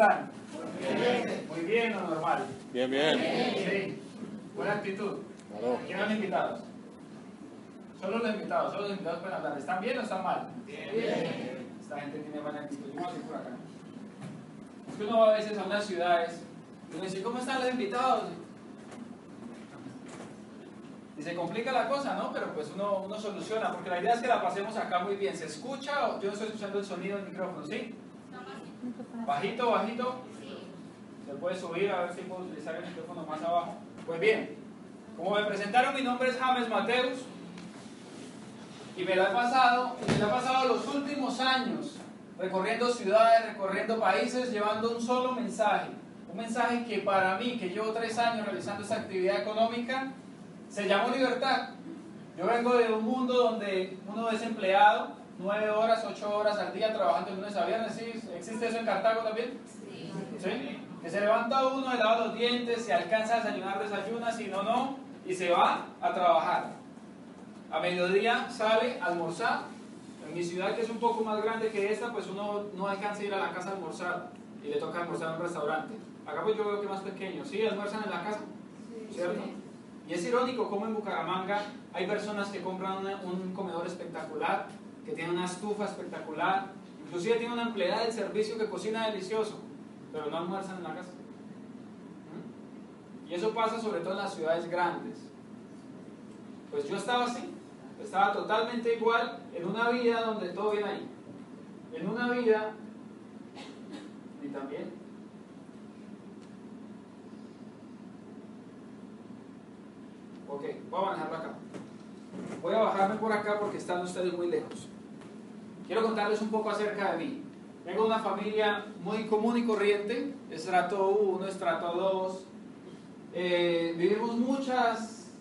están? Muy bien o normal. Bien, bien. Sí. Buena actitud. Claro. ¿Quién son los invitados? Solo los invitados, solo los invitados pueden hablar. ¿Están bien o están mal? Bien. Esta gente tiene buena actitud. Yo voy por acá. Es que uno va a veces a unas ciudades y uno dice, ¿cómo están los invitados? Y se complica la cosa, ¿no? Pero pues uno, uno soluciona, porque la idea es que la pasemos acá muy bien. ¿Se escucha? o Yo estoy escuchando el sonido del micrófono, ¿sí? Bajito, bajito. Se puede subir, a ver si puedo utilizar el micrófono más abajo. Pues bien, como me presentaron, mi nombre es James Mateus. Y me la he pasado, me la he pasado los últimos años recorriendo ciudades, recorriendo países, llevando un solo mensaje. Un mensaje que para mí, que llevo tres años realizando esta actividad económica, se llamó libertad. Yo vengo de un mundo donde uno es empleado, nueve horas, ocho horas al día trabajando de lunes a viernes. ¿Sí? ¿Existe eso en Cartago también? Sí. Que se levanta uno, le lava los dientes, se alcanza a desayunar, desayuna, si no, no, y se va a trabajar. A mediodía sale a almorzar. En mi ciudad, que es un poco más grande que esta, pues uno no alcanza a ir a la casa a almorzar y le toca almorzar en un restaurante. Acá pues yo veo que más pequeño. ¿Sí? ¿Almuerzan en la casa? ¿Cierto? Y es irónico cómo en Bucaramanga hay personas que compran una- un comedor espectacular, que tiene una estufa espectacular, inclusive tiene una empleada del servicio que cocina delicioso, pero no almuerzan en la casa. ¿Mm? Y eso pasa sobre todo en las ciudades grandes. Pues yo estaba así, estaba totalmente igual en una vida donde todo viene ahí. En una vida, y también Ok, voy a manejarlo acá. Voy a bajarme por acá porque están ustedes muy lejos. Quiero contarles un poco acerca de mí. Tengo una familia muy común y corriente, estrato 1, estrato 2. Eh, vivimos muchas,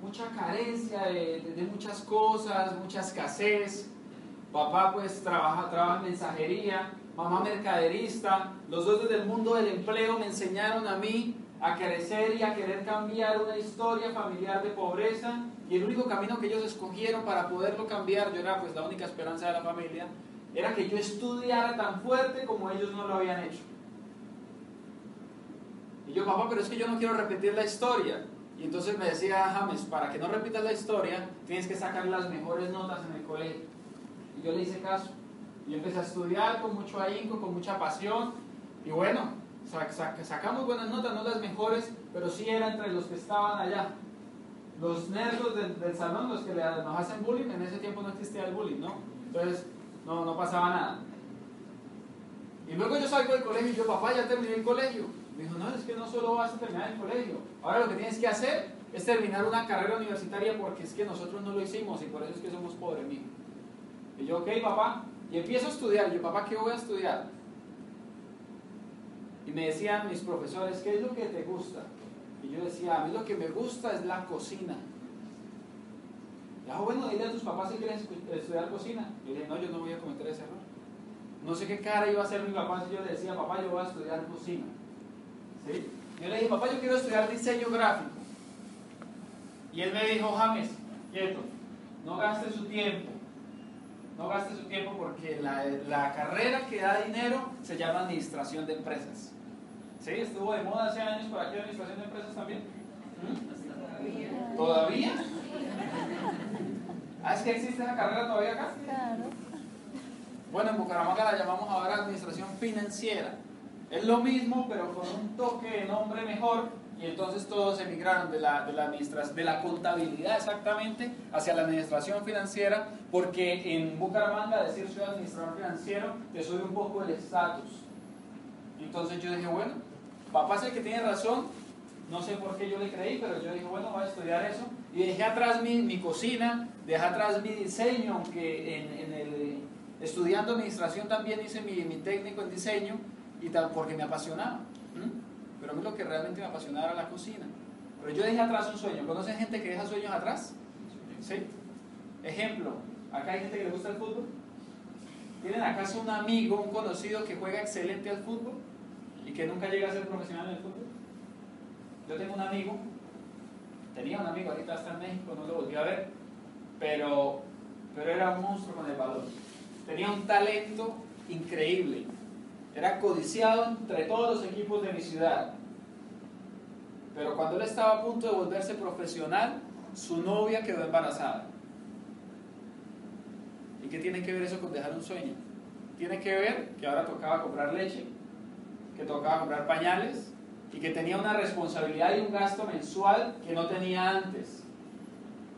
mucha carencia de, de- de muchas cosas, mucha escasez. Papá pues trabaja, trabaja en mensajería, mamá mercaderista. Los dos desde el mundo del empleo me enseñaron a mí a crecer y a querer cambiar una historia familiar de pobreza. Y el único camino que ellos escogieron para poderlo cambiar, yo era pues la única esperanza de la familia, era que yo estudiara tan fuerte como ellos no lo habían hecho. Y yo, papá, pero es que yo no quiero repetir la historia. Y entonces me decía James, para que no repitas la historia, tienes que sacar las mejores notas en el colegio. Y yo le hice caso. Y empecé a estudiar con mucho ahínco, con mucha pasión. Y bueno, sa- sa- sacamos buenas notas, no las mejores, pero sí era entre los que estaban allá. Los nerdos del, salón, los que le- nos hacen bullying, en ese tiempo no existía el bullying, ¿no? Entonces, no, no pasaba nada. Y luego yo salgo del colegio y yo, papá, ya terminé el colegio. Me dijo, no, es que no solo vas a terminar el colegio. Ahora lo que tienes que hacer es terminar una carrera universitaria porque es que nosotros no lo hicimos y por eso es que somos pobres, mijo. Y yo, ok, papá. Y empiezo a estudiar. Yo, papá, ¿qué voy a estudiar? Y me decían mis profesores, ¿qué es lo que te gusta? Y yo decía, a mí lo que me gusta es la cocina. Y ah, bueno, dile a tus papás si quieren escu- estudiar cocina. Yo dije, no, yo no voy a cometer ese error. No sé qué cara iba a hacer mi papá si yo le decía, papá, yo voy a estudiar cocina. ¿Sí? Yo le dije, papá, yo quiero estudiar diseño gráfico. Y él me dijo, James, quieto, no gaste su tiempo. No gaste su tiempo porque la, la carrera que da dinero se llama administración de empresas. ¿Sí? Estuvo de moda hace años por aquí administración de empresas también. ¿Mm? ¿Todavía? Ah, es que existe esa carrera todavía acá. Claro. Bueno, en Bucaramanga la llamamos ahora administración financiera. Es lo mismo, pero con un toque de nombre mejor. Y entonces todos emigraron de la, de la, de la contabilidad exactamente hacia la administración financiera, porque en Bucaramanga decir soy administrador financiero te sube un poco el estatus. Entonces yo dije, bueno, papá es el que tiene razón, no sé por qué yo le creí, pero yo dije, bueno, voy a estudiar eso. Y dejé atrás mi, mi cocina, dejé atrás mi diseño, aunque en, en el, estudiando administración también hice mi, mi técnico en diseño, y tal, porque me apasionaba. Pero a mí lo que realmente me apasionaba era la cocina. Pero yo dejé atrás un sueño. ¿Conocen gente que deja sueños atrás? ¿Sí? Ejemplo, acá hay gente que le gusta el fútbol. ¿Tienen acaso un amigo, un conocido que juega excelente al fútbol y que nunca llega a ser profesional en el fútbol? Yo tengo un amigo, tenía un amigo, ahorita está en México, no lo volví a ver, pero, pero era un monstruo con el balón. Tenía un talento increíble. Era codiciado entre todos los equipos de mi ciudad. Pero cuando él estaba a punto de volverse profesional, su novia quedó embarazada. ¿Y qué tiene que ver eso con dejar un sueño? Tiene que ver que ahora tocaba comprar leche, que tocaba comprar pañales y que tenía una responsabilidad y un gasto mensual que no tenía antes.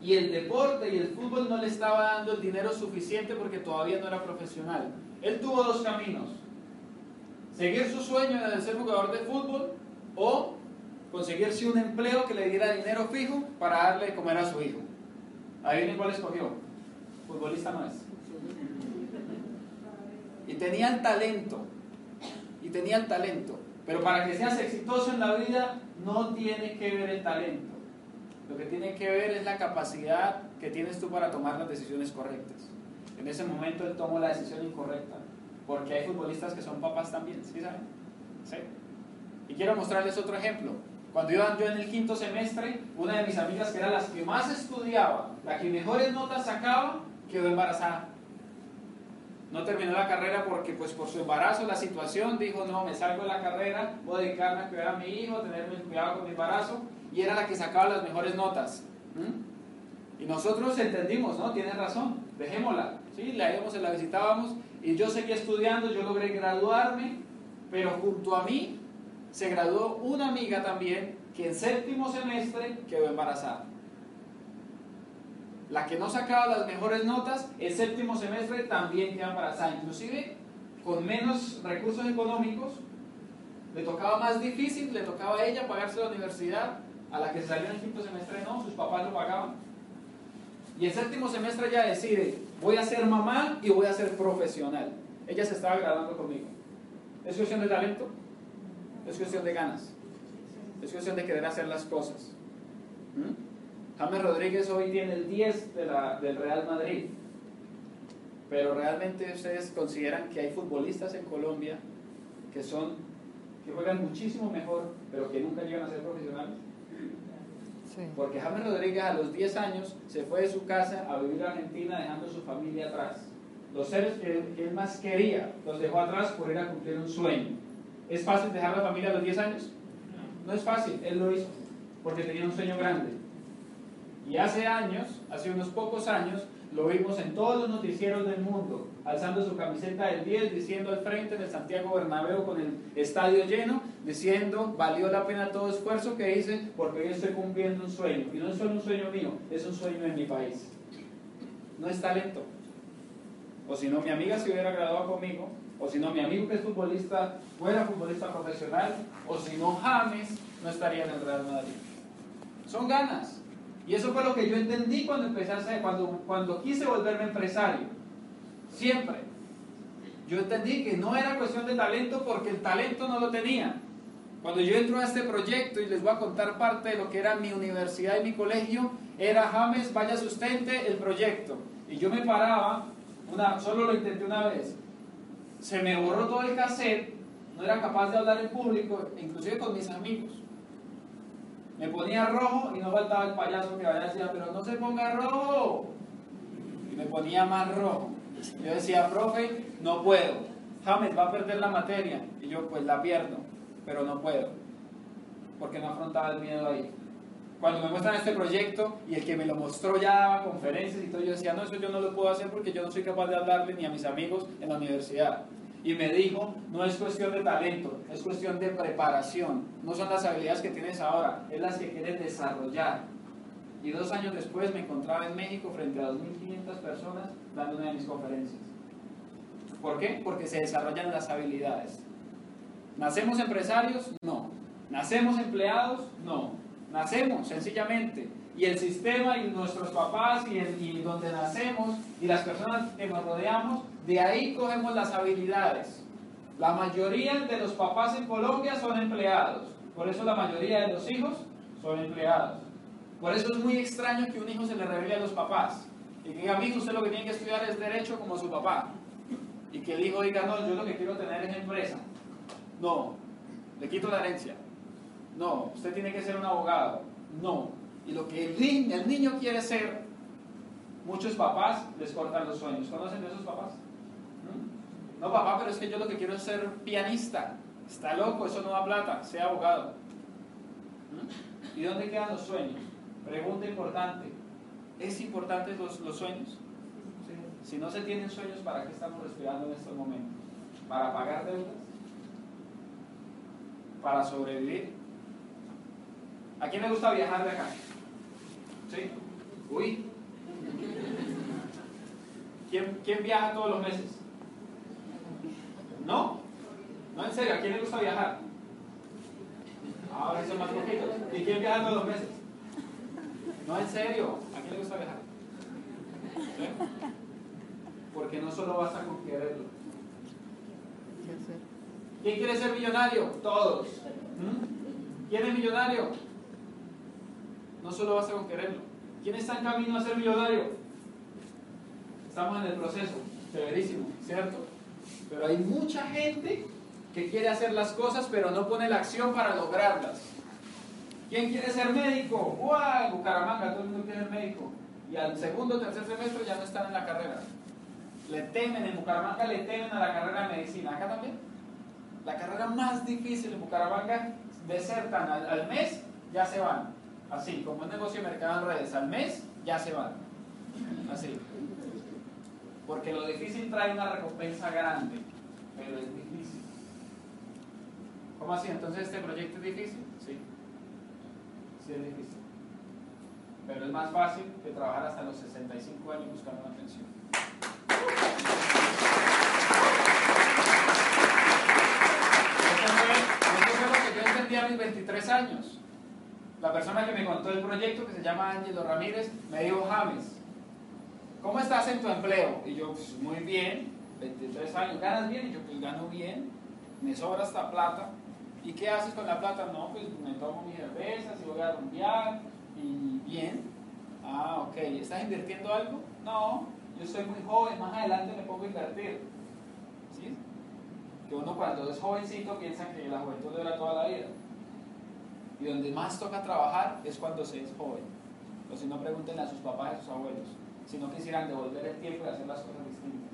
Y el deporte y el fútbol no le estaba dando el dinero suficiente porque todavía no era profesional. Él tuvo dos caminos. Seguir su sueño de ser jugador de fútbol o conseguirse un empleo que le diera dinero fijo para darle de comer a su hijo. Ahí cuál escogió. Futbolista no es. Y tenía talento. Y tenía talento. Pero para que seas exitoso en la vida no tiene que ver el talento. Lo que tiene que ver es la capacidad que tienes tú para tomar las decisiones correctas. En ese momento él tomó la decisión incorrecta. Porque hay futbolistas que son papás también, ¿sí saben? ¿Sí? Y quiero mostrarles otro ejemplo. Cuando iba yo en el quinto semestre, una de mis amigas, que era las que más estudiaba, la que mejores notas sacaba, quedó embarazada. No terminó la carrera porque, pues, por su embarazo, la situación, dijo, no, me salgo de la carrera, voy a dedicarme a cuidar a mi hijo, tenerme cuidado con mi embarazo, y era la que sacaba las mejores notas. Y nosotros entendimos, ¿no? Tiene razón, dejémosla. ¿sí? La íbamos, la visitábamos, y yo seguí estudiando, yo logré graduarme, pero junto a mí se graduó una amiga también que en séptimo semestre quedó embarazada. La que no sacaba las mejores notas, el séptimo semestre también quedó embarazada. Inclusive con menos recursos económicos, le tocaba más difícil, le tocaba a ella pagarse la universidad, a la que se salió en el quinto semestre no, sus papás lo pagaban. Y el séptimo semestre ella decide, voy a ser mamá y voy a ser profesional. Ella se estaba graduando conmigo. ¿Es cuestión de talento? Es cuestión de ganas. Es cuestión de querer hacer las cosas. ¿Mm? James Rodríguez hoy tiene el 10 de la, del Real Madrid. Pero realmente ustedes consideran que hay futbolistas en Colombia que son que juegan muchísimo mejor, pero que nunca llegan a ser profesionales. Porque James Rodríguez a los 10 años se fue de su casa a vivir a Argentina dejando su familia atrás. Los seres que, que él más quería los dejó atrás por ir a cumplir un sueño. ¿Es fácil dejar la familia a los 10 años? No es fácil, él lo hizo, porque tenía un sueño grande. Y hace años, hace unos pocos años, lo vimos en todos los noticieros del mundo, alzando su camiseta del 10, diciendo al frente del Santiago Bernabéu con el estadio lleno, diciendo, valió la pena todo esfuerzo que hice porque hoy estoy cumpliendo un sueño. Y no es solo un sueño mío, es un sueño en mi país. No es talento. O si no, mi amiga se hubiera graduado conmigo, o si no, mi amigo que es futbolista fuera futbolista profesional, o si no, James no estaría en el Real Madrid. Son ganas. Y eso fue lo que yo entendí cuando empecé a hacer, cuando, cuando quise volverme empresario. Siempre. Yo entendí que no era cuestión de talento porque el talento no lo tenía. Cuando yo entro a este proyecto y les voy a contar parte de lo que era mi universidad y mi colegio, era James, vaya sustente el proyecto. Y yo me paraba, una, solo lo intenté una vez, se me borró todo el cassette, no era capaz de hablar en público, inclusive con mis amigos. Me ponía rojo y no faltaba el payaso que vaya decía, pero no se ponga rojo. Y me ponía más rojo. Yo decía, profe, no puedo. James va a perder la materia. Y yo, pues la pierdo, pero no puedo. Porque no afrontaba el miedo ahí. Cuando me muestran este proyecto y el que me lo mostró ya daba conferencias y todo, yo decía, no, eso yo no lo puedo hacer porque yo no soy capaz de hablarle ni a mis amigos en la universidad. Y me dijo, no es cuestión de talento, es cuestión de preparación. No son las habilidades que tienes ahora, es las que quieres desarrollar. Y dos años después me encontraba en México frente a 2.500 personas dando una de mis conferencias. ¿Por qué? Porque se desarrollan las habilidades. ¿Nacemos empresarios? No. ¿Nacemos empleados? No. Nacemos, sencillamente. Y el sistema y nuestros papás y, donde nacemos y las personas que nos rodeamos, de ahí cogemos las habilidades. La mayoría de los papás en Colombia son empleados. Por eso la mayoría de los hijos son empleados. Por eso es muy extraño que un hijo se le revele a los papás. Y que diga, usted lo que tiene que estudiar es derecho como su papá. Y que el hijo diga, no, yo lo que quiero tener es empresa. No, le quito la herencia. No, usted tiene que ser un abogado. No. Y lo que el, el niño quiere ser, muchos papás les cortan los sueños. ¿Conocen de esos papás? No, papá, pero es que yo lo que quiero es ser pianista. Está loco, eso no da plata, sea abogado. ¿Mm? ¿Y dónde quedan los sueños? Pregunta importante. ¿Es importante los, los sueños? Si no se tienen sueños, ¿para qué estamos respirando en estos momentos? ¿Para pagar deudas? ¿Para sobrevivir? ¿A quién le gusta viajar de acá? ¿Sí? Uy. ¿Quién, ¿Quién viaja todos los meses? ¿No? No, en serio, ¿a quién le gusta viajar? Ahora son más poquitos. ¿Y quién viaja todos los meses? No, en serio, ¿a quién le gusta viajar? ¿Sí? Porque no solo basta con quererlo. ¿Quién quiere ser millonario? Todos. ¿Mm? ¿Quién es millonario? No solo basta con quererlo. ¿Quién está en camino a ser millonario? Estamos en el proceso, severísimo, ¿cierto? Pero hay mucha gente que quiere hacer las cosas pero no pone la acción para lograrlas. ¿Quién quiere ser médico? ¡Guau! Bucaramanga, todo el mundo quiere ser médico. Y al segundo o tercer semestre ya no están en la carrera. Le temen, en Bucaramanga le temen a la carrera de medicina. ¿Acá también? La carrera más difícil en Bucaramanga, desertan al, al mes, ya se van. Así, como un negocio de mercado en redes, al mes ya se van. Así. Porque lo difícil trae una recompensa grande, pero es difícil. ¿Cómo así? Entonces este proyecto es difícil. Sí. Sí es difícil. Pero es más fácil que trabajar hasta los 65 años buscando una pensión. A mis 23 años. La persona que me contó el proyecto, que se llama Ángelo Ramírez, me dijo, James, ¿cómo estás en tu empleo? Y yo, pues muy bien, 23 años, ¿ganas bien? Y yo, pues gano bien, me sobra esta plata. ¿Y qué haces con la plata? No, pues me tomo mis cervezas y voy a rumbear y bien. Ah, ok. ¿Estás invirtiendo algo? No, yo soy muy joven, más adelante me pongo a invertir. ¿Sí? Que uno cuando es jovencito piensa que la juventud dura toda la vida. Y donde más toca trabajar es cuando se es joven. O si no, pregunten a sus papás y a sus abuelos. Si no quisieran devolver el tiempo y hacer las cosas distintas.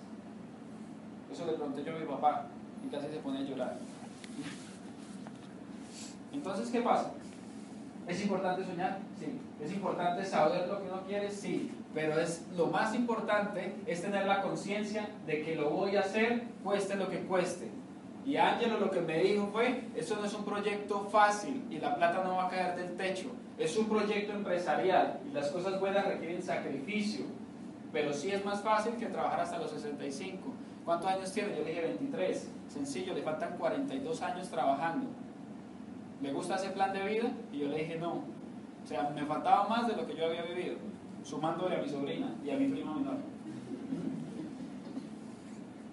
Eso le pregunté yo a mi papá y casi se pone a llorar. Entonces, ¿qué pasa? ¿Es importante soñar? Sí. ¿Es importante saber lo que uno quiere? Sí. Pero es, lo más importante es tener la conciencia de que lo voy a hacer, cueste lo que cueste. Y Ángelo lo que me dijo fue, eso no es un proyecto fácil y la plata no va a caer del techo. Es un proyecto empresarial y las cosas buenas requieren sacrificio. Pero sí es más fácil que trabajar hasta los 65. ¿Cuántos años tiene? Yo le dije 23. Sencillo, le faltan 42 años trabajando. ¿Le gusta ese plan de vida? Y yo le dije no. O sea, me faltaba más de lo que yo había vivido, sumándole a mi sobrina y a mi prima menor.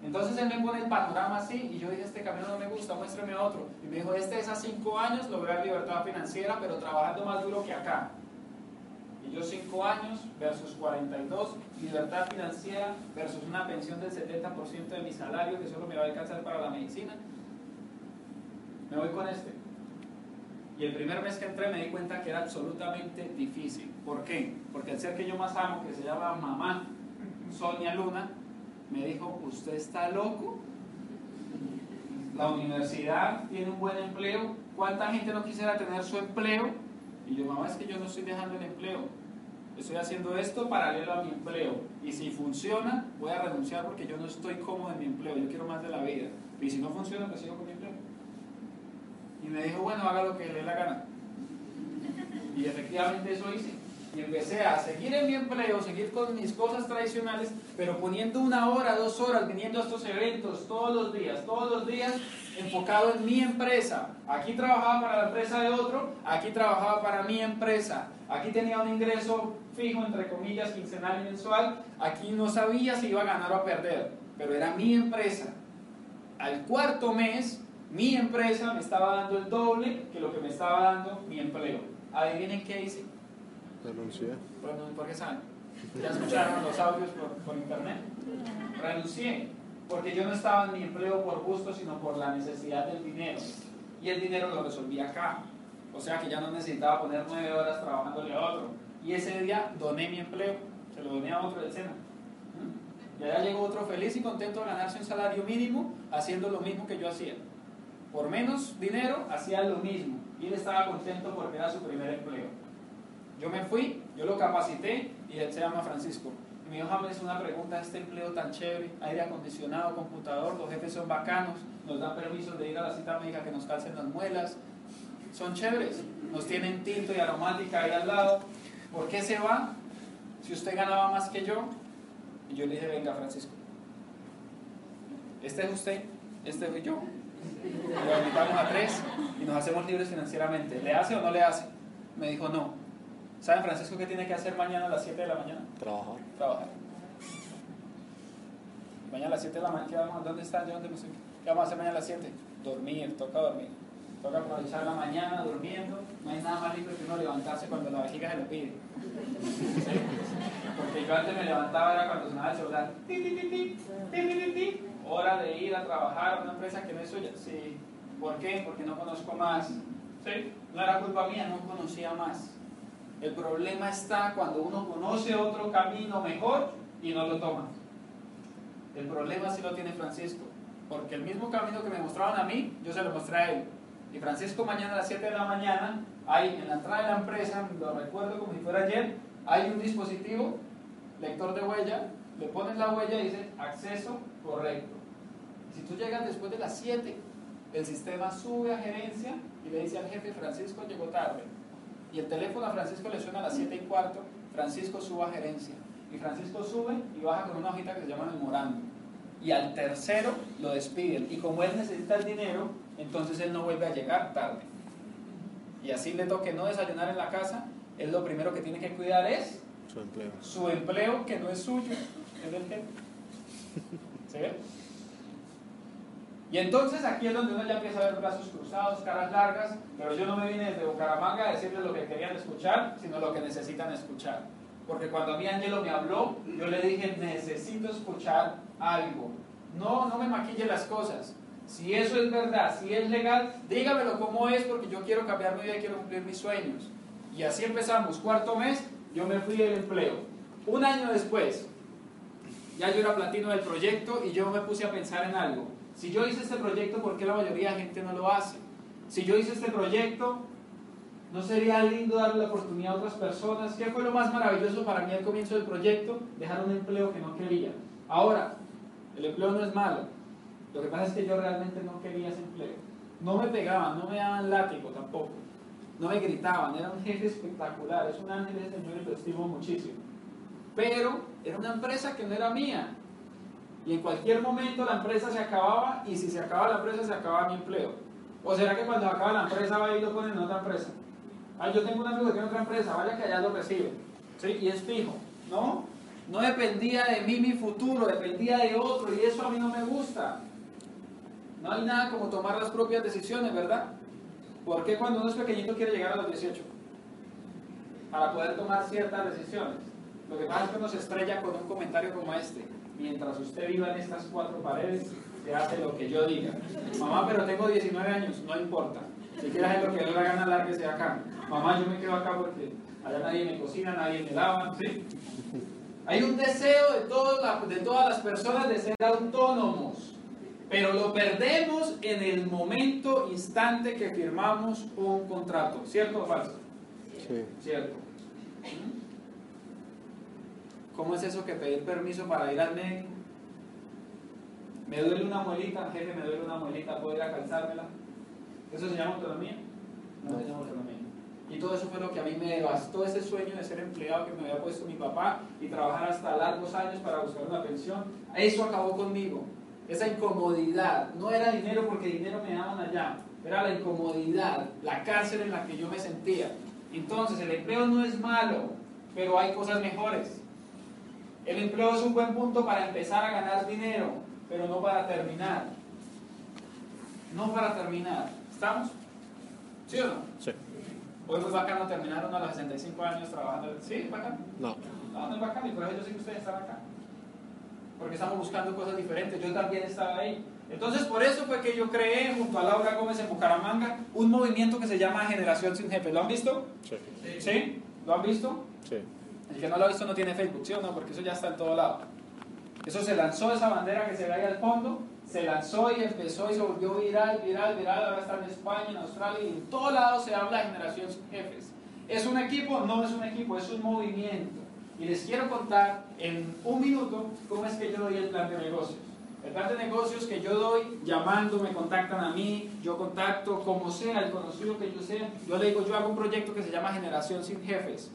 Entonces él me pone el panorama así y yo dije, este camino no me gusta, muéstrame otro. Y me dijo, este es a 5 años, lograr libertad financiera, pero trabajando más duro que acá. Y yo 5 años versus 42, libertad financiera versus una pensión del 70% de mi salario que solo me va a alcanzar para la medicina. Me voy con este. Y el primer mes que entré me di cuenta que era absolutamente difícil. ¿Por qué? Porque el ser que yo más amo, que se llama mamá, Sonia Luna, me dijo, ¿usted está loco? La universidad tiene un buen empleo. ¿Cuánta gente no quisiera tener su empleo? Y yo, mamá, es que yo no estoy dejando el empleo. Estoy haciendo esto paralelo a mi empleo. Y si funciona, voy a renunciar porque yo no estoy cómodo en mi empleo. Yo quiero más de la vida. Y si no funciona, pues sigo con mi empleo. Y me dijo, bueno, haga lo que le dé la gana. Y efectivamente eso hice. Y empecé a seguir en mi empleo, seguir con mis cosas tradicionales, pero poniendo una hora, dos horas, viniendo a estos eventos todos los días, todos los días, enfocado en mi empresa. Aquí trabajaba para la empresa de otro, aquí trabajaba para mi empresa. Aquí tenía un ingreso fijo, entre comillas, quincenal y mensual. Aquí no sabía si iba a ganar o a perder, pero era mi empresa. Al cuarto mes mi empresa me estaba dando el doble que lo que me estaba dando mi empleo. Adivinen qué hice. Renuncié. ¿Por qué saben? ¿Ya escucharon los audios por, por internet? Renuncié. Porque yo no estaba en mi empleo por gusto, sino por la necesidad del dinero. Y el dinero lo resolví acá. O sea que ya no necesitaba poner nueve horas trabajándole a otro. Y ese día doné mi empleo, se lo doné a otro del SENA. Y allá llegó otro feliz y contento a ganarse un salario mínimo haciendo lo mismo que yo hacía. Por menos dinero hacía lo mismo. Y él estaba contento porque era su primer empleo. Yo me fui, yo lo capacité y él se llama Francisco. Y me dijo, James, una pregunta, este empleo tan chévere, aire acondicionado, computador, los jefes son bacanos, nos dan permiso de ir a la cita médica que nos calcen las muelas, son chéveres, nos tienen tinto y aromática ahí al lado. ¿Por qué se va? Si usted ganaba más que yo, y yo le dije, venga Francisco, este es usted, este soy yo. Lo invitamos a tres y nos hacemos libres financieramente. ¿Le hace o no le hace? Me dijo, no. ¿Saben Francisco qué tiene que hacer mañana a las 7 de la mañana? Trabajar. Trabajar. Mañana a las 7 de la mañana, ¿dónde está? ¿Yo dónde me estoy? ¿Qué vamos a hacer mañana a las 7? Dormir, toca dormir. Toca aprovechar la mañana durmiendo. No hay nada más lindo que uno levantarse cuando la vejiga se lo pide. Porque yo antes me levantaba era cuando sonaba el celular. Hora de ir a trabajar a una empresa que no es suya. Sí. ¿Por qué? Porque no conozco más. ¿Sí? No era culpa mía, no conocía más. El problema está cuando uno conoce otro camino mejor y no lo toma. El problema sí lo tiene Francisco. Porque el mismo camino que me mostraban a mí, yo se lo mostré a él. Y Francisco mañana a las 7 de la mañana, hay en la entrada de la empresa, lo recuerdo como si fuera ayer, hay un dispositivo, lector de huella, le pones la huella y dice acceso correcto. Si tú llegas después de las 7, el sistema sube a gerencia y le dice al jefe, Francisco llegó tarde. Y el teléfono a Francisco le suena a las 7 y cuarto, Francisco sube a gerencia. Y Francisco sube y baja con una hojita que se llama memorando. Y al tercero lo despiden. Y como él necesita el dinero, entonces él no vuelve a llegar tarde. Y así le toque no desayunar en la casa, él lo primero que tiene que cuidar es Su empleo. su empleo, que no es suyo, es del jefe. ¿Se ve? Y entonces aquí es donde uno ya empieza a ver brazos cruzados, caras largas, pero yo no me vine desde Bucaramanga a decirles lo que querían escuchar, sino lo que necesitan escuchar. Porque cuando a mí Angelo me habló, yo le dije, necesito escuchar algo. No, no me maquille las cosas. Si eso es verdad, si es legal, dígamelo cómo es, porque yo quiero cambiar mi vida y quiero cumplir mis sueños. Y así empezamos. Cuarto mes, yo me fui del empleo. Un año después, ya yo era platino del proyecto y yo me puse a pensar en algo. Si yo hice este proyecto, ¿por qué la mayoría de gente no lo hace? Si yo hice este proyecto, ¿no sería lindo darle la oportunidad a otras personas? ¿Qué fue lo más maravilloso para mí al comienzo del proyecto? Dejar un empleo que no quería. Ahora, el empleo no es malo. Lo que pasa es que yo realmente no quería ese empleo. No me pegaban, no me daban látigo tampoco. No me gritaban, era un jefe espectacular, es un ángel ese señor y lo estimo muchísimo. Pero era una empresa que no era mía. Y en cualquier momento la empresa se acababa y si se acaba la empresa se acababa mi empleo. ¿O será que cuando acaba la empresa va y lo ponen en otra empresa? Ah, yo tengo un amigo que tiene otra empresa, vaya que allá lo recibe. ¿Sí? Y es fijo. No, no dependía de mí mi futuro, dependía de otro y eso a mí no me gusta. No hay nada como tomar las propias decisiones, ¿verdad? ¿Por qué cuando uno es pequeñito quiere llegar a los 18? Para poder tomar ciertas decisiones. Lo que pasa es que uno se estrella con un comentario como este. Mientras usted viva en estas cuatro paredes, se hace lo que yo diga. Mamá, pero tengo 19 años, no importa. Si quiere hacer lo que le da gana, lárguese acá. Mamá, yo me quedo acá porque allá nadie me cocina, nadie me lava, ¿sí? Hay un deseo de, todas las- de todas las personas de ser autónomos, pero lo perdemos en el momento, instante que firmamos un contrato. ¿Cierto o falso? Sí. Cierto. ¿Cómo es eso que pedir permiso para ir al médico? Me duele una muelita, jefe, me duele una muelita, ¿puedo ir a calzármela? ¿Eso se llama autonomía? No se llama autonomía. Y todo eso fue lo que a mí me devastó ese sueño de ser empleado que me había puesto mi papá y trabajar hasta largos años para buscar una pensión. Eso acabó conmigo. Esa incomodidad. No era dinero porque dinero me daban allá. Era la incomodidad, la cárcel en la que yo me sentía. Entonces, el empleo no es malo, pero hay cosas mejores. El empleo es un buen punto para empezar a ganar dinero, pero no para terminar. No para terminar. ¿Estamos? ¿Sí o no? Sí. Hoy es muy bacano terminar uno a los 65 años trabajando. ¿Sí? ¿Bacano? No. No, no es bacano y por eso yo sé que ustedes están acá. Porque estamos buscando cosas diferentes. Yo también estaba ahí. Entonces, por eso fue que yo creé, junto a Laura Gómez en Bucaramanga, un movimiento que se llama Generación Sin Jefe. ¿Lo han visto? Sí. ¿Sí? ¿Lo han visto? Sí. El que no lo ha visto no tiene Facebook, ¿sí o no? Porque eso ya está en todo lado. Eso se lanzó, esa bandera que se ve ahí al fondo, se lanzó y empezó y se volvió viral, viral, viral, ahora está en España, en Australia y en todos lados se habla de generación jefes. ¿Es un equipo? No es un equipo, es un movimiento. Y les quiero contar en un minuto cómo es que yo doy el plan de negocios. El plan de negocios que yo doy, llamando, me contactan a mí, yo contacto, como sea, el conocido que yo sea, yo le digo, yo hago un proyecto que se llama Generación sin Jefes.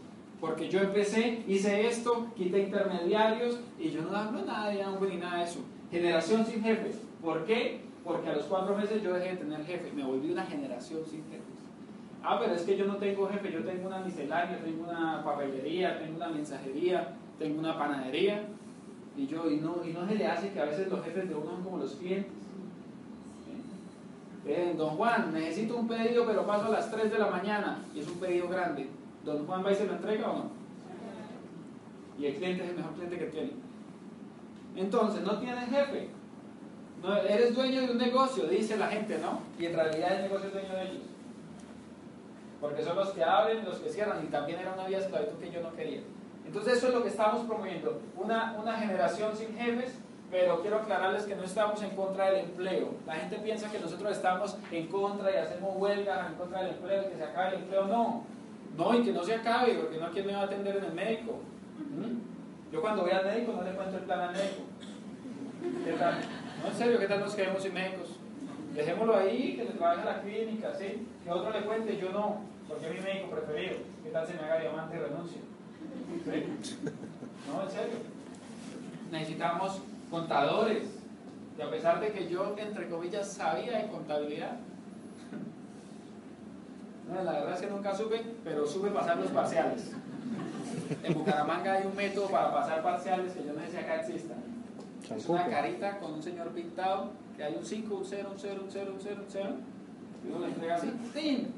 Porque yo empecé, hice esto, quité intermediarios y yo no hablo nada de hambre ni nada de eso. Generación sin jefes. ¿Por qué? Porque a los cuatro meses yo dejé de tener jefe, me volví una generación sin jefes. Ah, pero es que yo no tengo jefe, yo tengo una miscelánea, tengo una papelería, tengo una mensajería, tengo una panadería. Y yo, y no, y no se le hace que a veces los jefes de uno son como los clientes. Don Juan, necesito un pedido, pero paso a las 3 de la mañana y es un pedido grande. ¿Don Juan va y se lo entrega o no? Y el cliente es el mejor cliente que tiene. Entonces, no tienes jefe. No, eres dueño de un negocio, dice la gente, ¿no? Y en realidad el negocio es dueño de ellos. Porque son los que abren, los que cierran, y también era una vía esclavitud que yo no quería. Entonces eso es lo que estamos promoviendo, una, una generación sin jefes, pero quiero aclararles que no estamos en contra del empleo. La gente piensa que nosotros estamos en contra y hacemos huelgas en contra del empleo, que se acabe el empleo. No, no, y que no se acabe, porque no, ¿quién me va a atender en el médico? ¿Mm? Yo cuando voy al médico no le cuento el plan al médico. ¿Qué tal? No, en serio, ¿qué tal nos quedemos sin médicos? Dejémoslo ahí, que le trabaje a la clínica, ¿sí? Que otro le cuente, yo no, porque es mi médico preferido. ¿Qué tal se me haga diamante y renuncio? No, en serio. Necesitamos contadores. Y a pesar de que yo, entre comillas, sabía de contabilidad, la verdad es que nunca supe, pero supe pasar los parciales. En Bucaramanga hay un método para pasar parciales que yo no sé si acá exista. Es una carita con un señor pintado, que hay un 5, un 0, un 0, un 0, un 0, un 0, y uno le entrega así, ¡tin!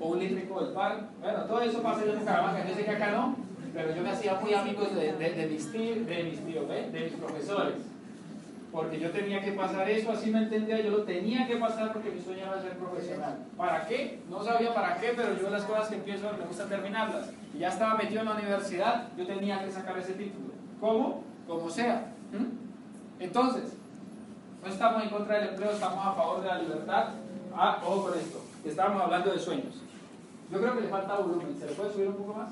O un lítrico del par. Bueno, todo eso pasa en Bucaramanga, yo sé que acá no, pero yo me hacía muy amigos de, de, de mis tíos, de mis tíos, ¿eh? de mis profesores porque yo tenía que pasar eso, así me entendía, yo lo tenía que pasar porque mi sueño era ser profesional. ¿Para qué? No sabía para qué, pero yo las cosas que empiezo me gusta terminarlas. Y ya estaba metido en la universidad, yo tenía que sacar ese título. ¿Cómo? Como sea. ¿Mm? Entonces, no estamos en contra del empleo, estamos a favor de la libertad. Ah, ojo con esto, estábamos hablando de sueños. Yo creo que le falta volumen, ¿se le puede subir un poco más?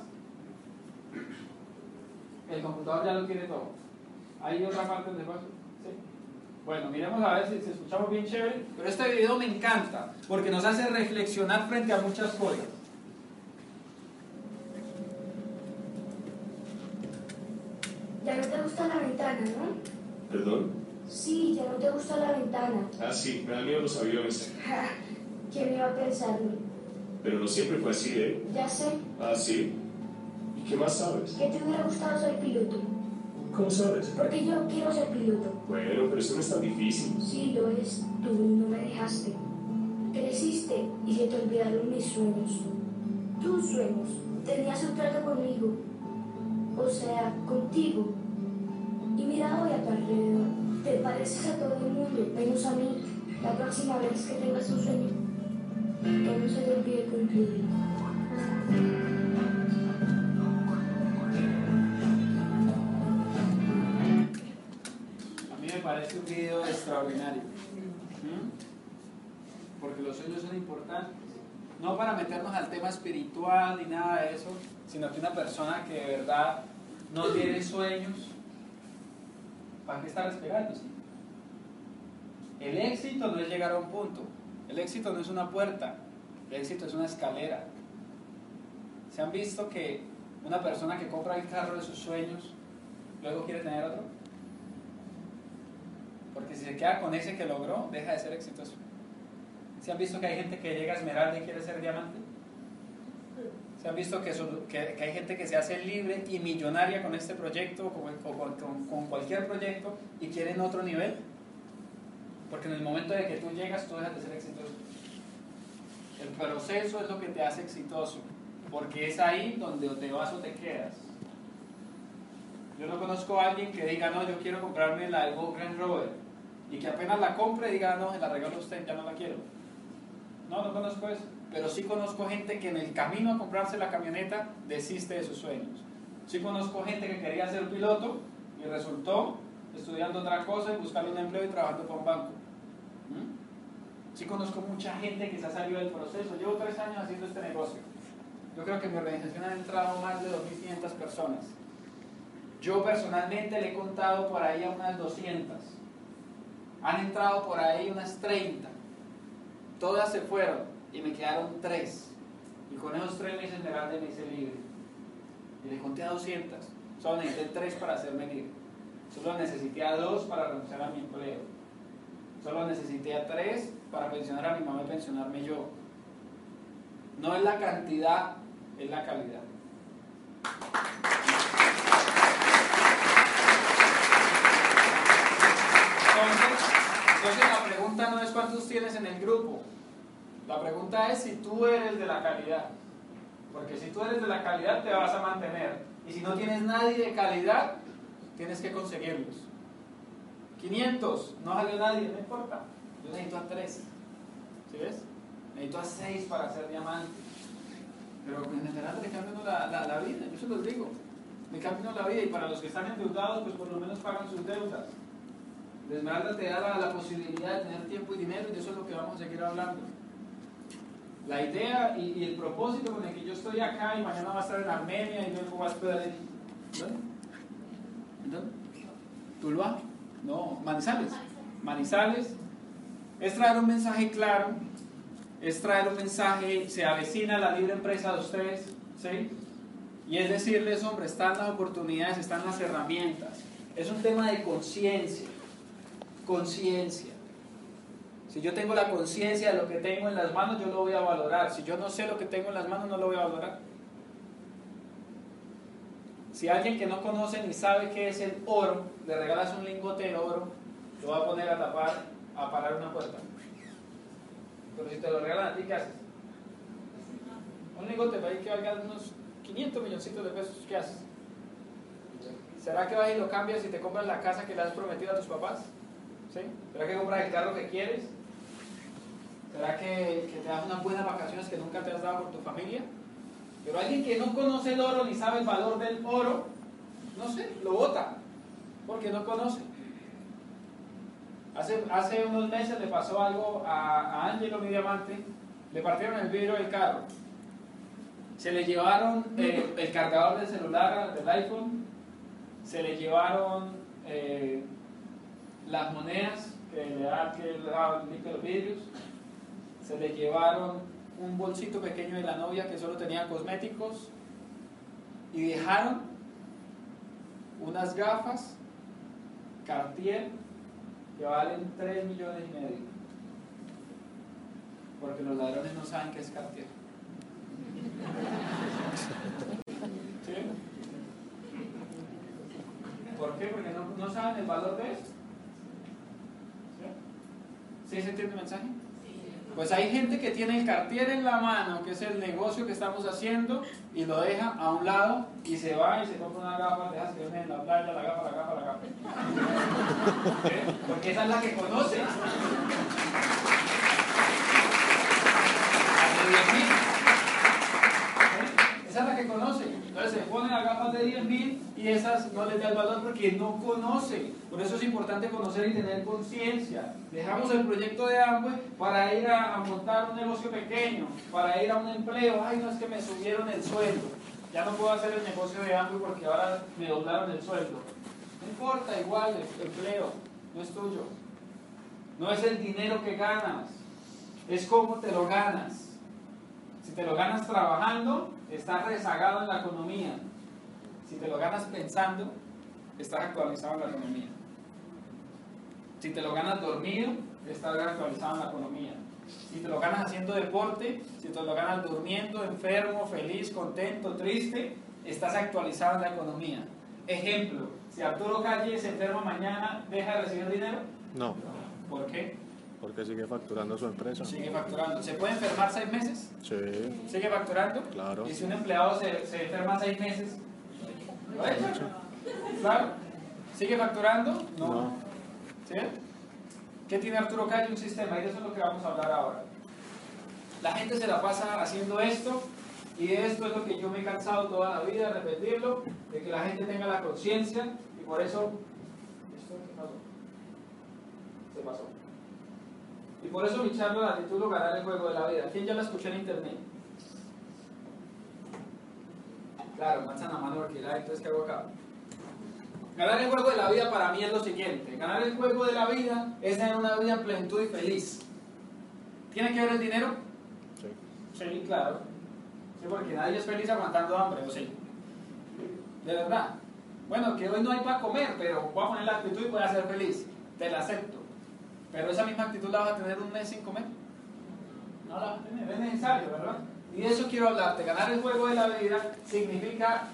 El computador ya lo tiene todo. ¿Hay otra parte donde puedo bueno, miremos a ver si, se escuchamos bien chévere. Pero este video me encanta porque nos hace reflexionar frente a muchas cosas. Ya no te gusta la ventana, ¿no? ¿Perdón? Sí, ya no te gusta la ventana. Ah, sí, me dan miedo los aviones. ¿Quién iba a pensarlo? Pero no siempre fue así, ¿eh? Ya sé. Ah, sí. ¿Y qué más sabes? Que te hubiera gustado ser piloto. ¿Cómo sabes? Porque yo quiero ser piloto. Bueno, pero eso no es tan difícil. Sí, lo es. Tú no me dejaste. Creciste y se te olvidaron mis sueños. Tus sueños. Tenías un trato conmigo. O sea, contigo. Y mira hoy a tu alrededor. Te pareces a todo el mundo, menos a mí. La próxima vez que tengas un sueño, que no se te olvide cumplirlo. Sueños son importantes. No para meternos al tema espiritual ni nada de eso, sino que una persona que de verdad no tiene sueños, ¿para qué estar esperando? El éxito no es llegar a un punto. El éxito no es una puerta. El éxito es una escalera. ¿Se han visto que una persona que compra el carro de sus sueños luego quiere tener otro? Porque si se queda con ese que logró, deja de ser exitoso. ¿Se han visto que hay gente que llega a esmeralda y quiere ser diamante? ¿Se han visto que, hay gente que se hace libre y millonaria con este proyecto o con, cualquier proyecto y quieren otro nivel? Porque en el momento de que tú llegas, tú dejas de ser exitoso. El proceso es lo que te hace exitoso, porque es ahí donde te vas o te quedas. Yo no conozco a alguien que diga, no, yo quiero comprarme la Evo Grand Rover y que apenas la compre diga, no, se la regalo a usted, ya no la quiero. No, no conozco eso. Pero sí conozco gente que en el camino a comprarse la camioneta desiste de sus sueños. Sí conozco gente que quería ser piloto y resultó estudiando otra cosa y buscando un empleo y trabajando para un banco. ¿Mm? Sí conozco mucha gente que se ha salido del proceso. Llevo tres años haciendo este negocio. Yo creo que en mi organización han entrado más de 2.500 personas. Yo personalmente le he contado por ahí a unas 200. Han entrado por ahí unas 30. Todas se fueron y me quedaron tres. Y con esos tres me gané me hice libre. Y le conté a 200. Solo necesité tres para hacerme libre. Solo necesité a dos para renunciar a mi empleo. Solo necesité a tres para pensionar a mi mamá y pensionarme yo. No es la cantidad, es la calidad. Entonces, la pregunta no es cuántos tienes en el grupo. La pregunta es si tú eres de la calidad. Porque si tú eres de la calidad te vas a mantener. Y si no tienes nadie de calidad, tienes que conseguirlos. 500, no salió nadie, no importa. Yo necesito a 3. ¿Sí ves? Necesito a 6 para ser diamante. Pero en general le cambian la, la, vida, yo se los digo. Le cambian la vida y para los que están endeudados, pues por lo menos pagan sus deudas. La Esmeralda te da la, la posibilidad de tener tiempo y dinero y eso es lo que vamos a seguir hablando. La idea y, y, el propósito con el que yo estoy acá y mañana va a estar en Armenia y luego va a estar en... ¿Dónde? ¿Dónde? ¿Tuluá? No, Manizales. Manizales. Es traer un mensaje claro, es traer un mensaje, se avecina la libre empresa de ustedes, ¿sí? Y es decirles, hombre, están las oportunidades, están las herramientas. Es un tema de conciencia, conciencia. Si yo tengo la conciencia de lo que tengo en las manos, yo lo voy a valorar. Si yo no sé lo que tengo en las manos, no lo voy a valorar. Si alguien que no conoce ni sabe qué es el oro, le regalas un lingote de oro, lo va a poner a tapar, a parar una puerta. Pero si te lo regalan a ti, ¿qué haces? Un lingote para que valga unos 500 milloncitos de pesos, ¿qué haces? ¿Será que vas y lo cambias y te compras la casa que le has prometido a tus papás? ¿Sí? ¿Será que compras el carro que quieres? ¿Será que, te das unas buenas vacaciones que nunca te has dado por tu familia? Pero alguien que no conoce el oro ni sabe el valor del oro, no sé, lo bota, porque no conoce. Hace, hace unos meses le pasó algo a, a Angelo, mi diamante, le partieron el vidrio del carro. Se le llevaron eh, el cargador del celular, del iPhone, se le llevaron eh, las monedas que le da que le da vidrios, se le llevaron un bolsito pequeño de la novia que solo tenía cosméticos y dejaron unas gafas Cartier que valen 3 millones y medio porque los ladrones no saben qué es Cartier ¿Sí? ¿por qué? porque no, no saben el valor de esto ¿Sí? ¿Sí se entiende el mensaje? Pues hay gente que tiene el cartier en la mano, que es el negocio que estamos haciendo, y lo deja a un lado y se va y se compra una gafa, deja que en la playa, la gafa, la gafa, la gafa. ¿Eh? Porque esa es la que conoce. Esa es la que conoce. Entonces se ponen las gafas de 10 mil y esas no les da el valor porque no conocen. Por eso es importante conocer y tener conciencia. Dejamos el proyecto de Amway para ir a, a, montar un negocio pequeño, para ir a un empleo. Ay, no es que me subieron el sueldo. Ya no puedo hacer el negocio de Amway porque ahora me doblaron el sueldo. No importa, igual el empleo no es tuyo. No es el dinero que ganas, es cómo te lo ganas. Si te lo ganas trabajando, estás rezagado en la economía. Si te lo ganas pensando, estás actualizado en la economía. Si te lo ganas dormido, estás actualizado en la economía. Si te lo ganas haciendo deporte, si te lo ganas durmiendo, enfermo, feliz, contento, triste, estás actualizado en la economía. Ejemplo, si Arturo Calle se enferma mañana, ¿deja de recibir dinero? No. ¿Por qué? Porque sigue facturando su empresa. Sigue facturando. ¿Se puede enfermar seis meses? Sí. ¿Sigue facturando? Claro. ¿Y si un empleado se, se enferma seis meses? ¿Lo echa? Claro. ¿Sigue facturando? No. No. ¿Sí? ¿Qué tiene Arturo Calle? Un sistema. Y de eso es lo que vamos a hablar ahora. La gente se la pasa haciendo esto y esto es lo que yo me he cansado toda la vida de repetirlo, de que la gente tenga la conciencia y Y por eso, ¿esto qué pasó? Se pasó. Y por eso mi charla la titulo Ganar el juego de la vida. ¿Quién ya la escuchó en internet? Claro, manzana mano porque la entonces ¿qué hago acá? Ganar el juego de la vida para mí es lo siguiente. Ganar el juego de la vida es tener una vida en plenitud y feliz. ¿Tiene que ver el dinero? Sí. Sí, claro. Sí, porque nadie es feliz aguantando hambre, ¿o sí? De verdad. Bueno, que hoy no hay para comer, pero voy a poner la actitud y voy a ser feliz. Te la acepto. Pero esa misma actitud la vas a tener un mes sin comer. No la vas a tener, es necesario, ¿verdad? Y de eso quiero hablarte. Ganar el juego de la vida significa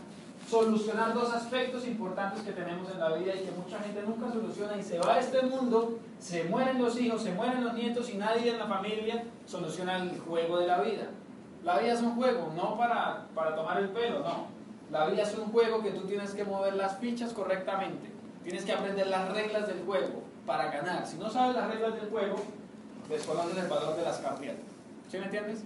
solucionar dos aspectos importantes que tenemos en la vida y que mucha gente nunca soluciona y se va a este mundo, se mueren los hijos, se mueren los nietos y nadie en la familia soluciona el juego de la vida. La vida es un juego, no para, para tomar el pelo, no. La vida es un juego que tú tienes que mover las fichas correctamente. Tienes que aprender las reglas del juego para ganar. Si no sabes las reglas del juego, desconoces el valor de las cartas. ¿Sí me entiendes?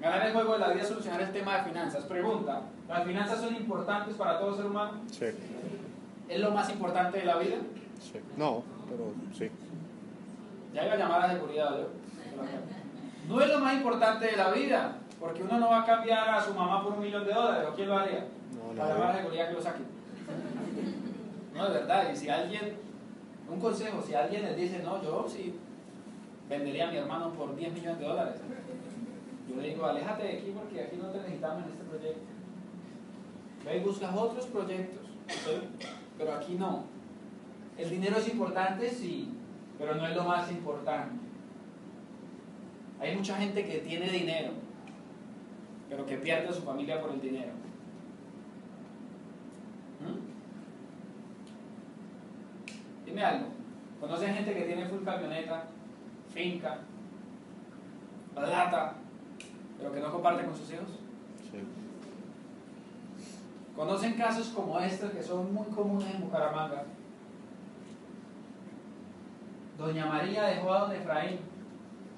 Ganar el juego de la vida es solucionar el tema de finanzas. Pregunta, ¿las finanzas son importantes para todo ser humano? Sí. ¿Es lo más importante de la vida? Sí. No, pero sí. Ya iba a llamar a seguridad yo. No es lo más importante de la vida, porque uno no va a cambiar a su mamá por un millón de dólares, ¿o quién lo haría? No, Para no. llamar a seguridad que lo saque. No, de verdad, y si alguien, un consejo, si alguien les dice, no, yo sí vendería a mi hermano por 10 millones de dólares, yo le digo, aléjate de aquí porque aquí no te necesitamos en este proyecto. Ve y buscas otros proyectos, pero aquí no. El dinero es importante, sí, pero no es lo más importante. Hay mucha gente que tiene dinero, pero que pierde a su familia por el dinero. ¿Mm? Dime algo. ¿Conocen gente que tiene full camioneta, finca, plata, pero que no comparte con sus hijos? Sí. ¿Conocen casos como estos que son muy comunes en Bucaramanga? Doña María dejó a don Efraín.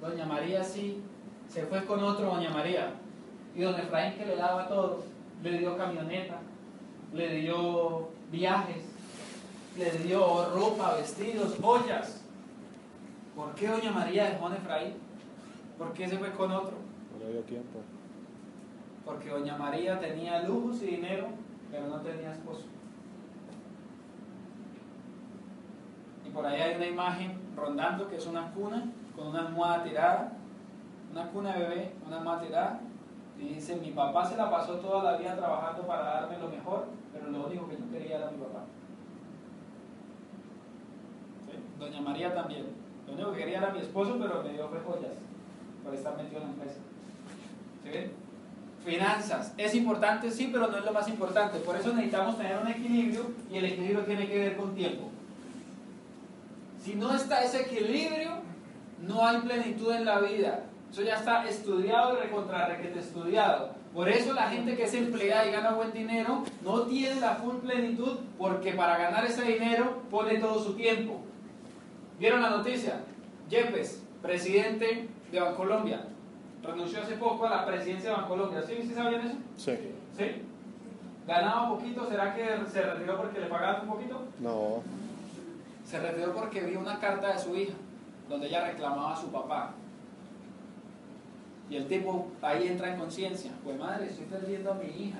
Doña María sí, se fue con otro Doña María. Y don Efraín que le daba todo, le dio camioneta, le dio viajes, le dio ropa, vestidos, joyas. ¿Por qué Doña María dejó a Efraín? ¿Por qué se fue con otro? No le dio tiempo. Porque Doña María tenía lujos y dinero, pero no tenía esposo. Y por ahí hay una imagen rondando que es una cuna con una almohada tirada, una cuna de bebé, una almohada tirada. Y dice, mi papá se la pasó toda la vida trabajando para darme lo mejor, pero lo único que yo quería era mi papá. Doña María también. Lo único que quería era mi esposo, pero me dio joyas por estar metido en la empresa. ¿Sí? Finanzas. ¿Es importante? Sí, pero no es lo más importante. Por eso necesitamos tener un equilibrio y el equilibrio tiene que ver con tiempo. Si no está ese equilibrio, no hay plenitud en la vida. Eso ya está estudiado y recontra requete estudiado. Por eso la gente que es empleada y gana buen dinero no tiene la full plenitud porque para ganar ese dinero pone todo su tiempo. ¿Vieron la noticia? Yepes, presidente de Bancolombia, renunció hace poco a la presidencia de Bancolombia. ¿Sí, ¿Sí sabían eso? Sí. ¿Sí? ¿Ganaba poquito? ¿Será que se retiró porque le pagaban un poquito? No. Se retiró porque vio una carta de su hija donde ella reclamaba a su papá. Y el tipo ahí entra en conciencia. Pues madre, estoy perdiendo a mi hija.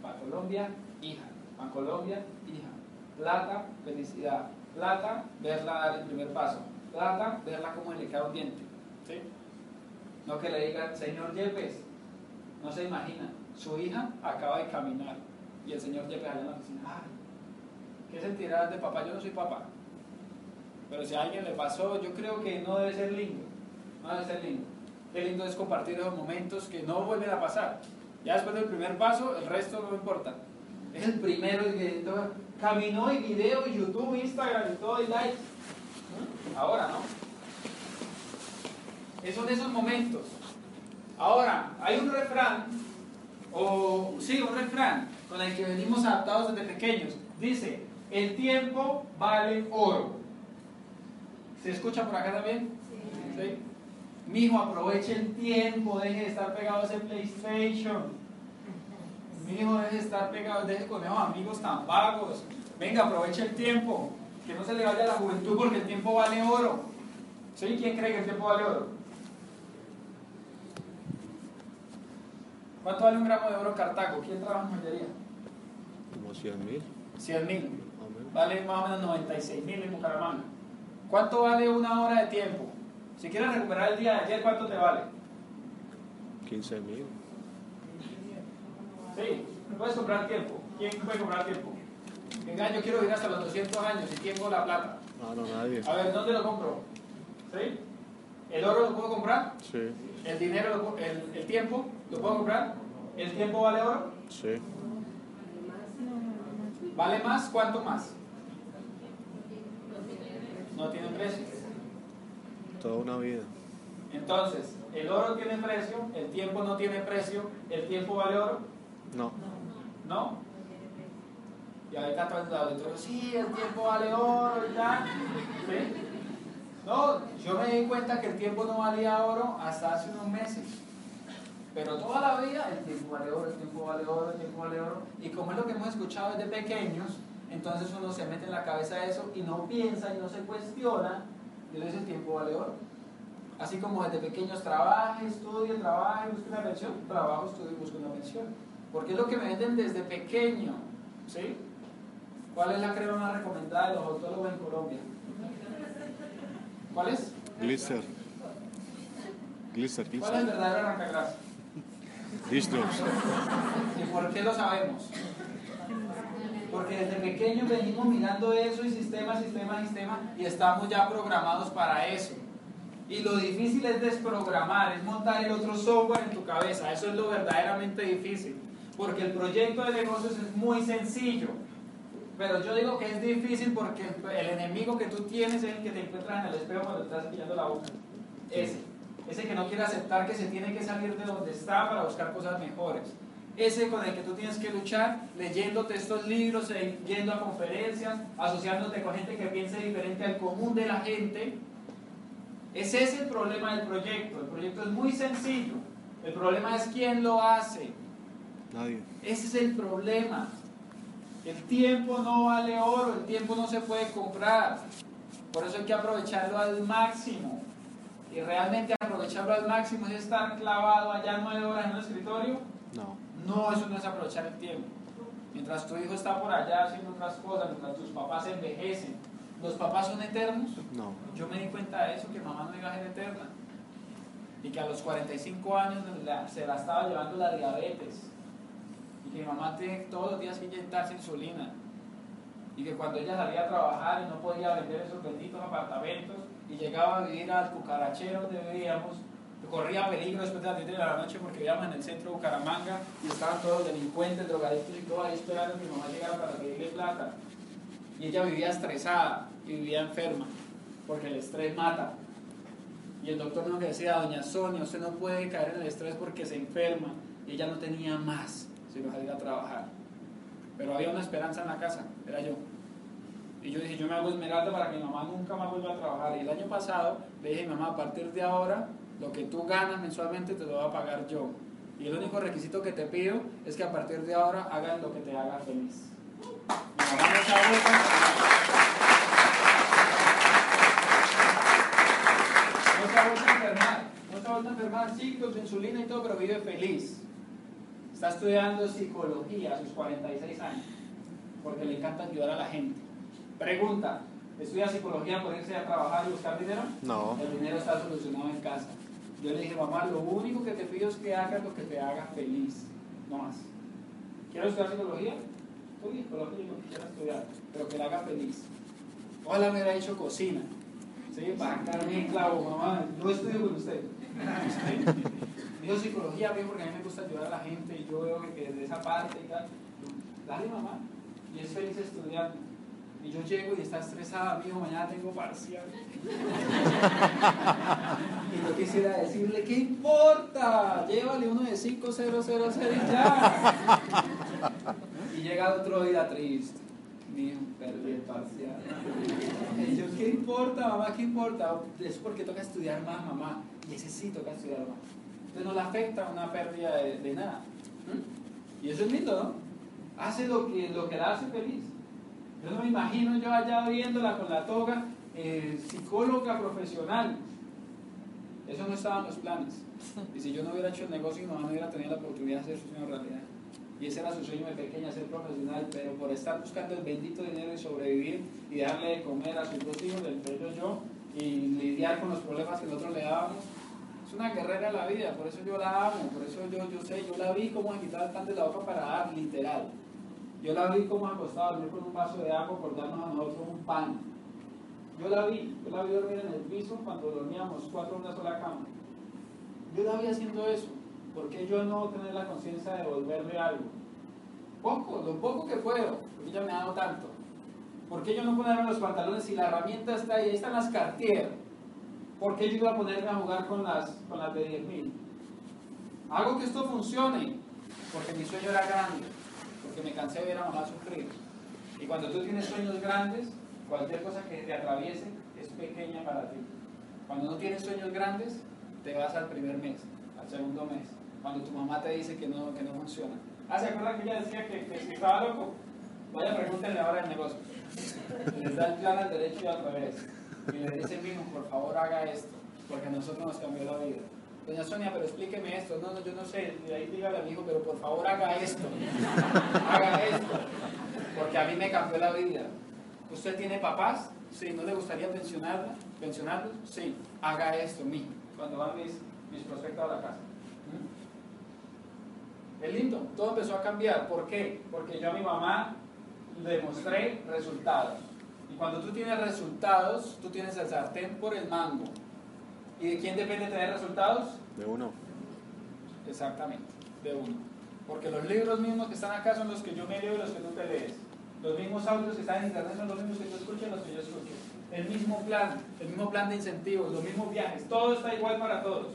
Para Colombia, hija. Para Colombia, hija. Plata, felicidad. Plata, verla dar el primer paso. Plata, verla como le cae un diente. ¿Sí? No que le digan, señor Yepes, no se imagina, su hija acaba de caminar. Y el señor Yepes allá en la oficina, ay, ¿Qué sentirás de papá? Yo no soy papá. Pero si a alguien le pasó, yo creo que no debe ser lindo. No debe ser lindo. Qué lindo es compartir esos momentos que no vuelven a pasar. Ya después del primer paso, el resto no importa. Es el primero que todo- caminó y video YouTube, Instagram y todo y likes. Ahora, ¿no? Esos de esos momentos. Ahora, hay un refrán, o sí, un refrán con el que venimos adaptados desde pequeños. Dice, el tiempo vale oro. ¿Se escucha por acá también? Sí. Mijo, aproveche el tiempo, deje de estar pegado a ese PlayStation. Mijo, deje de estar pegado, deje con esos amigos tan vagos. Venga, aproveche el tiempo. Que no se le vaya la juventud porque el tiempo vale oro. ¿Sí? ¿Quién cree que el tiempo vale oro? ¿Cuánto vale un gramo de oro Cartago? ¿Quién trabaja en joyería? Como 100 mil. 100 mil. Vale más o menos 96 mil en Bucaramanga. ¿Cuánto vale una hora de tiempo? Si quieres recuperar el día de ayer, ¿cuánto te vale? 15 mil. Sí, puedes comprar tiempo. ¿Quién puede comprar tiempo? Venga, yo quiero vivir hasta los 200 años y tengo la plata. Ah, no, nadie. A ver, ¿dónde lo compro? ¿Sí? ¿El oro lo puedo comprar? Sí, ¿El dinero, lo el, el tiempo lo puedo comprar? ¿El tiempo vale oro? sí. ¿Vale más? ¿Cuánto más? No tiene precio. Toda una vida. Entonces, el oro tiene precio, el tiempo no tiene precio, el tiempo vale oro, No. ¿no? Y todo el auditorio, sí, el tiempo vale oro y tal. No, yo me di cuenta que el tiempo no valía oro hasta hace unos meses. Pero toda la vida el tiempo vale oro, el tiempo vale oro, el tiempo vale oro. Y como es lo que hemos escuchado desde pequeños, entonces uno se mete en la cabeza eso y no piensa y no se cuestiona. Y entonces el tiempo vale oro. Así como desde pequeños trabaje, estudie, trabaje, busque una pensión, trabajo, estudie, busque una pensión. Porque es lo que me venden desde pequeño. ¿Sí? ¿Cuál es la crema más recomendada de los odontólogos en Colombia? ¿Cuál es? Glister. Glister, ¿Cuál es el verdadero arrancagrasa? Dish drops. ¿Y por qué lo sabemos? Porque desde pequeños venimos mirando eso y sistema, sistema, sistema y estamos ya programados para eso. Y lo difícil es desprogramar, es montar el otro software en tu cabeza. Eso es lo verdaderamente difícil. Porque el proyecto de negocios es muy sencillo. Pero yo digo que es difícil porque el, enemigo que tú tienes es el que te encuentras en el espejo cuando estás pillando la boca. Ese. Ese que no quiere aceptar que se tiene que salir de donde está para buscar cosas mejores. Ese con el que tú tienes que luchar leyéndote estos libros, e yendo a conferencias, asociándote con gente que piense diferente al común de la gente. Ese es el problema del proyecto. El proyecto es muy sencillo. El problema es quién lo hace. Nadie. Ese es el problema. El tiempo no vale oro, el tiempo no se puede comprar. Por eso hay que aprovecharlo al máximo. Y realmente aprovecharlo al máximo es estar clavado allá nueve horas en un escritorio. No. No, eso no es aprovechar el tiempo. Mientras tu hijo está por allá haciendo otras cosas, mientras tus papás envejecen, ¿los papás son eternos? No. Yo me di cuenta de eso, que mamá no iba a ser eterna. Y que a los 45 años se la estaba llevando la diabetes. Que mamá tiene todos los días que inyectarse insulina. Y que cuando ella salía a trabajar y no podía vender esos benditos apartamentos y llegaba a vivir al cucarachero donde vivíamos, corría peligro después de las 10 de la noche porque vivíamos en el centro de Bucaramanga y estaban todos los delincuentes, drogadictos y todo ahí esperando que mi mamá llegara para pedirle plata. Y ella vivía estresada y vivía enferma, porque el estrés mata. Y el doctor nos decía, doña Sonia, usted no puede caer en el estrés porque se enferma. Y ella no tenía más si no salir a trabajar. Pero había una esperanza en la casa, era yo. Y yo dije, yo me hago esmeralda para que mi mamá nunca más vuelva a trabajar. Y el año pasado le dije, mamá, a partir de ahora, lo que tú ganas mensualmente te lo voy a pagar yo. Y el único requisito que te pido es que a partir de ahora hagas lo que te haga feliz. Mi mamá no No se ha vuelto a enfermar, no se ha vuelto a enfermar, ciclos insulina y todo, pero vive feliz. Está estudiando psicología a sus 46 años, porque le encanta ayudar a la gente. Pregunta, ¿estudia psicología por irse a trabajar y buscar dinero? No. El dinero está solucionado en casa. Yo le dije, mamá, lo único que te pido es que hagas lo que te haga feliz, no más. ¿Quieres estudiar psicología? Psicología, lo que quieras estudiar, pero que la haga feliz. Ojalá me hubiera hecho cocina. Sí, para sacarme en clavo, mamá, no estudio con usted. Dijo psicología, bien, porque a mí me gusta ayudar a la gente y yo veo que desde esa parte y tal. Dale, mamá. Y es feliz estudiando. Y yo llego y está estresada, mijo, mañana tengo parcial. y yo quisiera decirle, ¿qué importa? Llévale uno de 5000 y ya. y llega otro día triste. Mijo, perdí parcial. Y yo, ¿qué importa, mamá? ¿Qué importa? Es porque toca estudiar más, mamá. Y ese sí toca estudiar más. No le afecta una pérdida de, nada. ¿Mm? Y eso es lindo, ¿no? Hace lo que, lo que la hace feliz. Yo no me imagino yo allá viéndola con la toga, eh, psicóloga profesional. Eso no estaba en los planes. Y si yo no hubiera hecho el negocio, no hubiera tenido la oportunidad de hacer su sueño realidad. Y ese era su sueño de pequeña, ser profesional, pero por estar buscando el bendito dinero y sobrevivir y darle de comer a sus dos hijos, entre ellos yo, y lidiar con los problemas que nosotros le dábamos, es una guerrera de la vida, por eso yo la amo, por eso yo, yo sé, yo la vi como se quitaba el pan de la boca para dar, literal. Yo la vi como acostada a dormir con un vaso de agua por a nosotros un pan. Yo la vi, yo la vi dormir en el piso cuando dormíamos cuatro en una sola cama. Yo la vi haciendo eso. ¿Por qué yo no tener la conciencia de devolverle algo? Poco, lo poco que puedo, porque ella me ha dado tanto. ¿Por qué yo no ponerme los pantalones si la herramienta está ahí? Ahí están las Cartier. ¿Por qué yo iba a ponerme a jugar con las, con las de 10.000? Hago que esto funcione, porque mi sueño era grande, porque me cansé de ver a mamá sufrir. Y cuando tú tienes sueños grandes, cualquier cosa que te atraviese es pequeña para ti. Cuando no tienes sueños grandes, te vas al primer mes, al segundo mes, cuando tu mamá te dice que no, que no funciona. Ah, ¿se acuerdan que ella decía que, que si estaba loco? Vaya, pregúntenle ahora el negocio. Les da el plan al derecho y al revés. Y le dice, mismo, por favor haga esto, porque a nosotros nos cambió la vida. Doña Sonia, pero explíqueme esto. No, no, yo no sé. Y ahí dígale al hijo, pero por favor haga esto. Haga esto. Porque a mí me cambió la vida. ¿Usted tiene papás? Sí. ¿No le gustaría pensionarla? ¿Pensionarlos? Sí. Haga esto, mi. Cuando van mis, mis prospectos a la casa. ¿Mm? Es lindo. Todo empezó a cambiar. ¿Por qué? Porque yo a mi mamá le mostré resultados. Cuando tú tienes resultados, tú tienes el sartén por el mango. ¿Y de quién depende tener resultados? De uno. Exactamente, de uno. Porque los libros mismos que están acá son los que yo me leo y los que tú te lees. Los mismos audios que están en internet son los mismos que tú escuchas y los que yo escucho. El mismo plan, el mismo plan de incentivos, los mismos viajes, todo está igual para todos.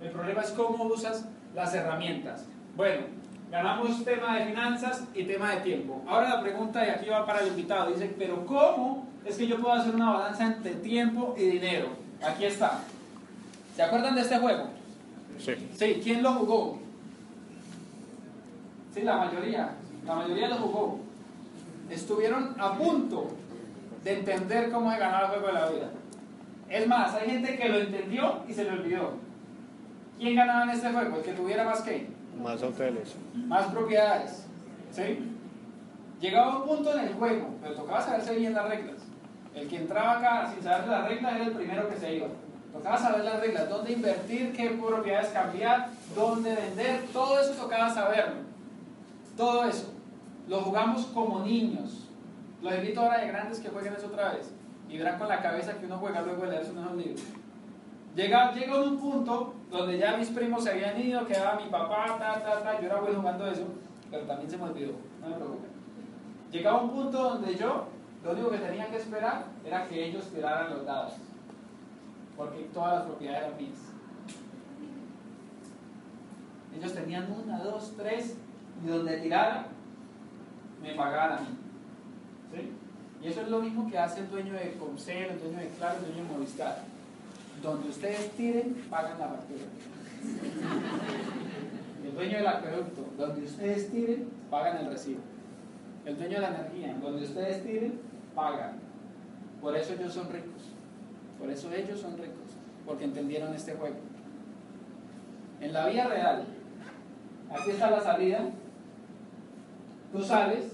El problema es cómo usas las herramientas. Bueno, ganamos tema de finanzas y tema de tiempo. Ahora la pregunta, y aquí va para el invitado, dice, pero ¿cómo es que yo puedo hacer una balanza entre tiempo y dinero? Aquí está. ¿Se acuerdan de este juego? Sí. Sí, ¿quién lo jugó? Sí, la mayoría. La mayoría lo jugó. Estuvieron a punto de entender cómo se ganaba el juego de la vida. Es más, hay gente que lo entendió y se le olvidó. ¿Quién ganaba en este juego? El que tuviera más que, Más hoteles. más propiedades. ¿Sí? Llegaba un punto en el juego, pero tocaba saberse bien las reglas. El que entraba acá sin saber las reglas era el primero que se iba. Tocaba saber las reglas, dónde invertir, qué propiedades cambiar, dónde vender, todo eso tocaba saberlo. Todo eso. Lo jugamos como niños. Los invito ahora de grandes que jueguen eso otra vez. Y verán con la cabeza que uno juega luego de leerse unos libros. Llega, llega un punto donde ya mis primos se habían ido, quedaba mi papá, ta, ta, ta. Yo era bueno jugando eso, pero también se me olvidó. No me preocupen. Llegaba un punto donde yo, lo único que tenía que esperar era que ellos tiraran los dados. Porque todas las propiedades eran mías. Ellos tenían una, dos, tres, y donde tiraran, me pagaban a mí. ¿Sí? Y eso es lo mismo que hace el dueño de Comcel, el dueño de Claro, el dueño de Movistar. Donde ustedes tiren, pagan la factura. El dueño del acueducto, donde ustedes tiren, pagan el recibo. El dueño de la energía, donde ustedes tiren, pagan. Por eso ellos son ricos. Por eso ellos son ricos. Porque entendieron este juego. En la vida real, aquí está la salida. Tú sales,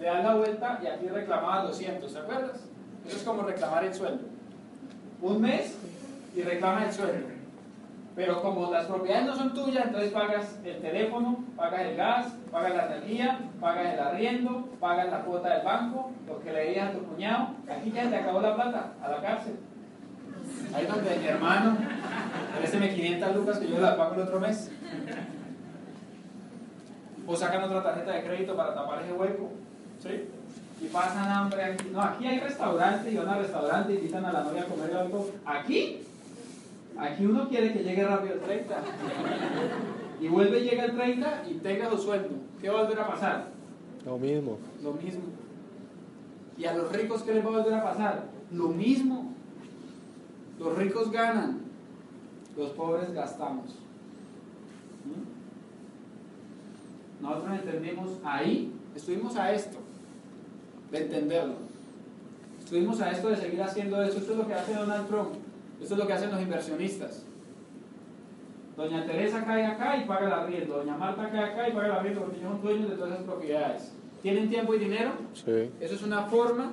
le das la vuelta y aquí reclamabas 200, ¿te acuerdas? Eso es como reclamar el sueldo. Un mes y reclama el sueldo. Pero como las propiedades no son tuyas, entonces pagas el teléfono, pagas el gas, pagas la energía, pagas el arriendo, pagas la cuota del banco, lo que le debías a tu cuñado. Aquí ya te acabó la plata, a la cárcel. Ahí donde mi hermano, présteme 500 lucas que yo la pago el otro mes. O sacan otra tarjeta de crédito para tapar ese hueco. ¿Sí? Y pasan hambre aquí. No, aquí hay restaurante y van al restaurante y invitan a la novia a comer algo. Aquí, aquí uno quiere que llegue rápido el 30. Y vuelve y llega el 30 y tenga su sueldo. ¿Qué va a volver a pasar? Lo mismo. Lo mismo. ¿Y a los ricos qué les va a volver a pasar? Lo mismo. Los ricos ganan, los pobres gastamos. ¿Mm? Nosotros entendimos ahí, estuvimos a esto. de entenderlo. Estuvimos a esto de seguir haciendo eso. Esto es lo que hace Donald Trump. Esto es lo que hacen los inversionistas. Doña Teresa cae acá y paga la arriendo. Doña Marta cae acá y paga la arriendo porque ellos son dueños de todas esas propiedades. ¿Tienen tiempo y dinero? Sí. Eso es una forma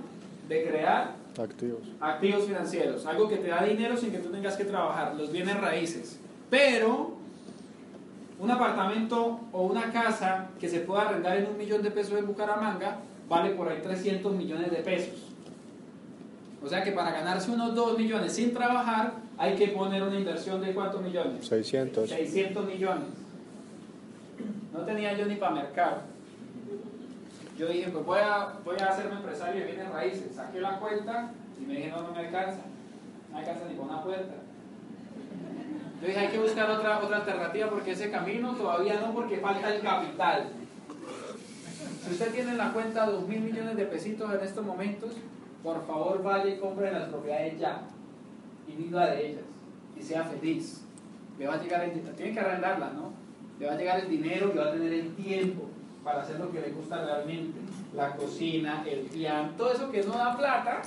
de crear Activos. activos financieros. Algo que te da dinero sin que tú tengas que trabajar. Los bienes raíces. Pero un apartamento o una casa que se pueda arrendar en un millón de pesos en Bucaramanga vale por ahí 300 millones de pesos. O sea que para ganarse unos 2 millones sin trabajar hay que poner una inversión de cuántos millones? 600. 600 millones. No tenía yo ni para mercado. Yo dije, pues voy a, voy a hacerme empresario de bienes raíces. Saqué la cuenta y me dije, no, no me alcanza. No me alcanza ni con una puerta. Yo dije, hay que buscar otra, otra alternativa porque ese camino todavía no, porque falta el capital. Si usted tiene en la cuenta 2 mil millones de pesitos en estos momentos, por favor vaya y compre las propiedades ya y viva de ellas y sea feliz. Le va a llegar el tiene que arrendarlas, ¿no? Le va a llegar el dinero y va a tener el tiempo para hacer lo que le gusta realmente. La cocina, el piano, todo eso que no da plata,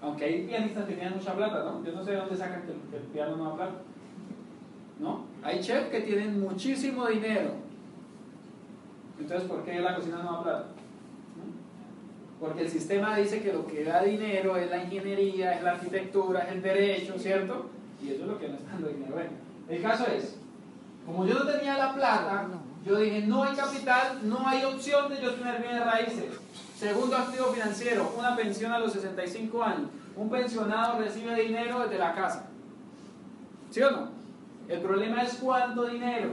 aunque hay pianistas que tienen mucha plata, ¿no? Yo no sé de dónde sacan que el, el piano no da plata. ¿No? Hay chefs que tienen muchísimo dinero. Entonces, ¿por qué la cocina no da plata? Porque el sistema dice que lo que da dinero es la ingeniería, es la arquitectura, es el derecho, ¿cierto? Y eso es lo que no está dando dinero. Bueno, el caso es, como yo no tenía la plata, yo dije, no hay capital, no hay opción de yo tener bienes raíces. Segundo activo financiero, una pensión a los 65 años. Un pensionado recibe dinero desde la casa. ¿Sí o no? El problema es cuánto dinero.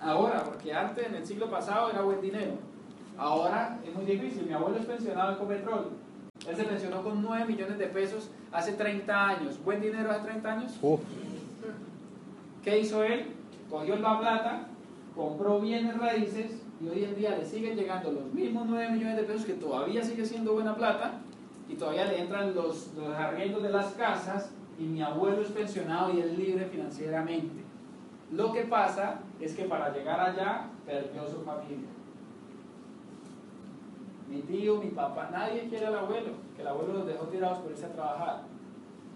Ahora, porque antes, en el siglo pasado, era buen dinero. Ahora es muy difícil. Mi abuelo es pensionado en Copetrol. Él se pensionó con 9 millones de pesos hace 30 años. ¿Buen dinero hace 30 años? ¿Qué hizo él? Cogió la plata, compró bienes raíces y hoy en día le siguen llegando los mismos 9 millones de pesos que todavía sigue siendo buena plata y todavía le entran los, los arriendos de las casas y mi abuelo es pensionado y es libre financieramente. Lo que pasa es que para llegar allá perdió su familia. Mi tío, mi papá, nadie quiere al abuelo, que el abuelo los dejó tirados por irse a trabajar.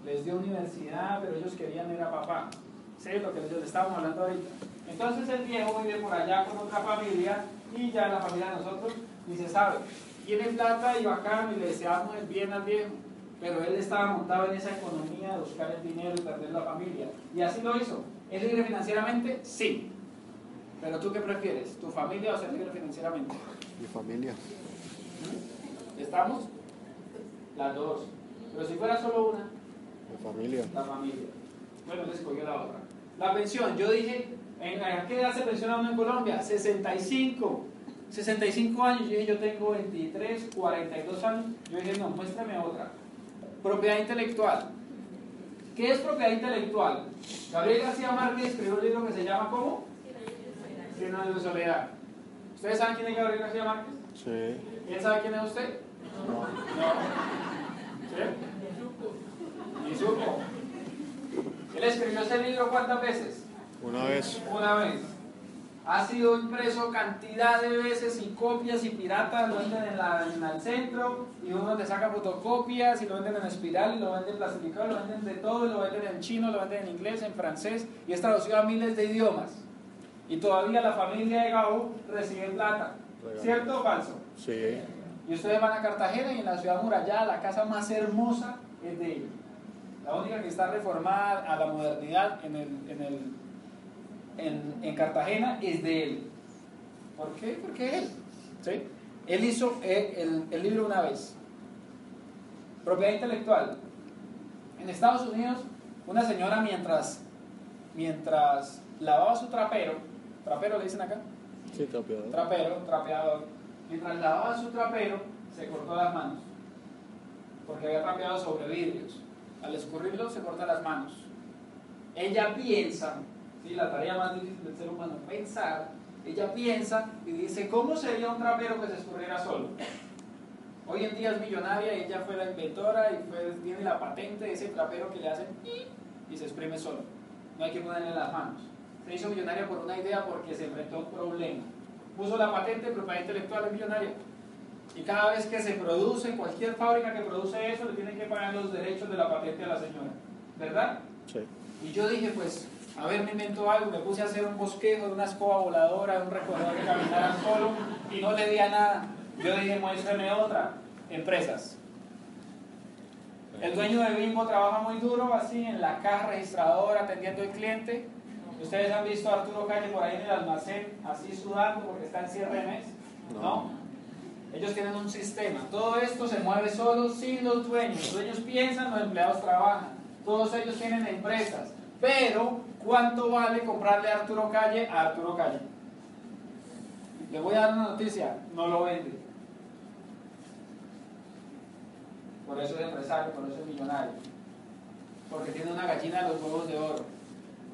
Les dio universidad, pero ellos querían ir a papá. Sí, lo que les estábamos hablando ahorita. Entonces el viejo vive por allá con otra familia y ya la familia de nosotros ni se sabe. Tiene plata y bacán y le deseamos el bien al viejo. Pero él estaba montado en esa economía de buscar el dinero y perder la familia. Y así lo hizo. ¿Es libre financieramente? Sí. Pero tú qué prefieres? ¿Tu familia o ser libre financieramente? mi familia. ¿Estamos? Las dos. Pero si fuera solo una, Mi familia. la familia. Bueno, les escogió la otra. La pensión, yo dije, ¿en a qué edad se pensiona uno en Colombia? 65. 65 años, yo dije, yo tengo 23, 42 años. Yo dije, no, muéstrame otra. Propiedad intelectual. ¿Qué es propiedad intelectual? Gabriel García Márquez escribió un libro que se llama ¿cómo? Cien años de soledad. ¿Ustedes saben quién es Gabriel García Márquez? Sí. ¿Quién sabe quién es usted? No. No. ¿Sí? Ni supo. Él escribió ese libro cuántas veces? Una vez. Una vez. Ha sido impreso cantidad de veces y copias y piratas lo venden en, la, en el centro y uno te saca fotocopias y lo venden en espiral y lo venden plastificado, lo venden de todo, y lo venden en chino, lo venden en inglés, en francés y es traducido a miles de idiomas. Y todavía la familia de Gabo recibe plata. ¿Cierto o falso? Sí. Y ustedes van a Cartagena y en la ciudad murallada la casa más hermosa es de él. La única que está reformada a la modernidad en, el, en, el, en, en Cartagena es de él. ¿Por qué? Porque él. ¿sí? Él hizo el, el- el libro una vez. Propiedad intelectual. En Estados Unidos, una señora mientras, mientras lavaba su trapero, trapero le dicen acá, Sí, trapeador. trapero, trapeador. Mientras lavaba su trapero, se cortó las manos. Porque había trapeado sobre vidrios. Al escurrirlo, se corta las manos. Ella piensa, ¿sí? la tarea más difícil del ser humano, pensar. Ella piensa y dice, ¿cómo sería un trapero que se escurriera solo? Hoy en día es millonaria ella fue la inventora y fue, tiene la patente de ese trapero que le hacen y se exprime solo. No hay que ponerle las manos. Se hizo millonaria por una idea porque se enfrentó a un problema. Puso la patente, propiedad intelectual es millonaria. Y cada vez que se produce, cualquier fábrica que produce eso, le tienen que pagar los derechos de la patente a la señora. ¿Verdad? Sí. Y yo dije, pues, a ver, me invento algo, me puse a hacer un bosquejo de una escoba voladora, de un recorredor que caminara solo, y no le di a nada. Yo dije, muéstrame otra. Empresas. El dueño de Bimbo trabaja muy duro, así, en la caja registradora, atendiendo al cliente. Ustedes han visto a Arturo Calle por ahí en el almacén, así sudando porque está en cierre de mes. ¿No? Ellos tienen un sistema. Todo esto se mueve solo sin los dueños. Los dueños piensan, los empleados trabajan. Todos ellos tienen empresas. Pero, ¿cuánto vale comprarle a Arturo Calle a Arturo Calle? Le voy a dar una noticia, no lo vende. Por eso es empresario, por eso es millonario. Porque tiene una gallina de los huevos de oro.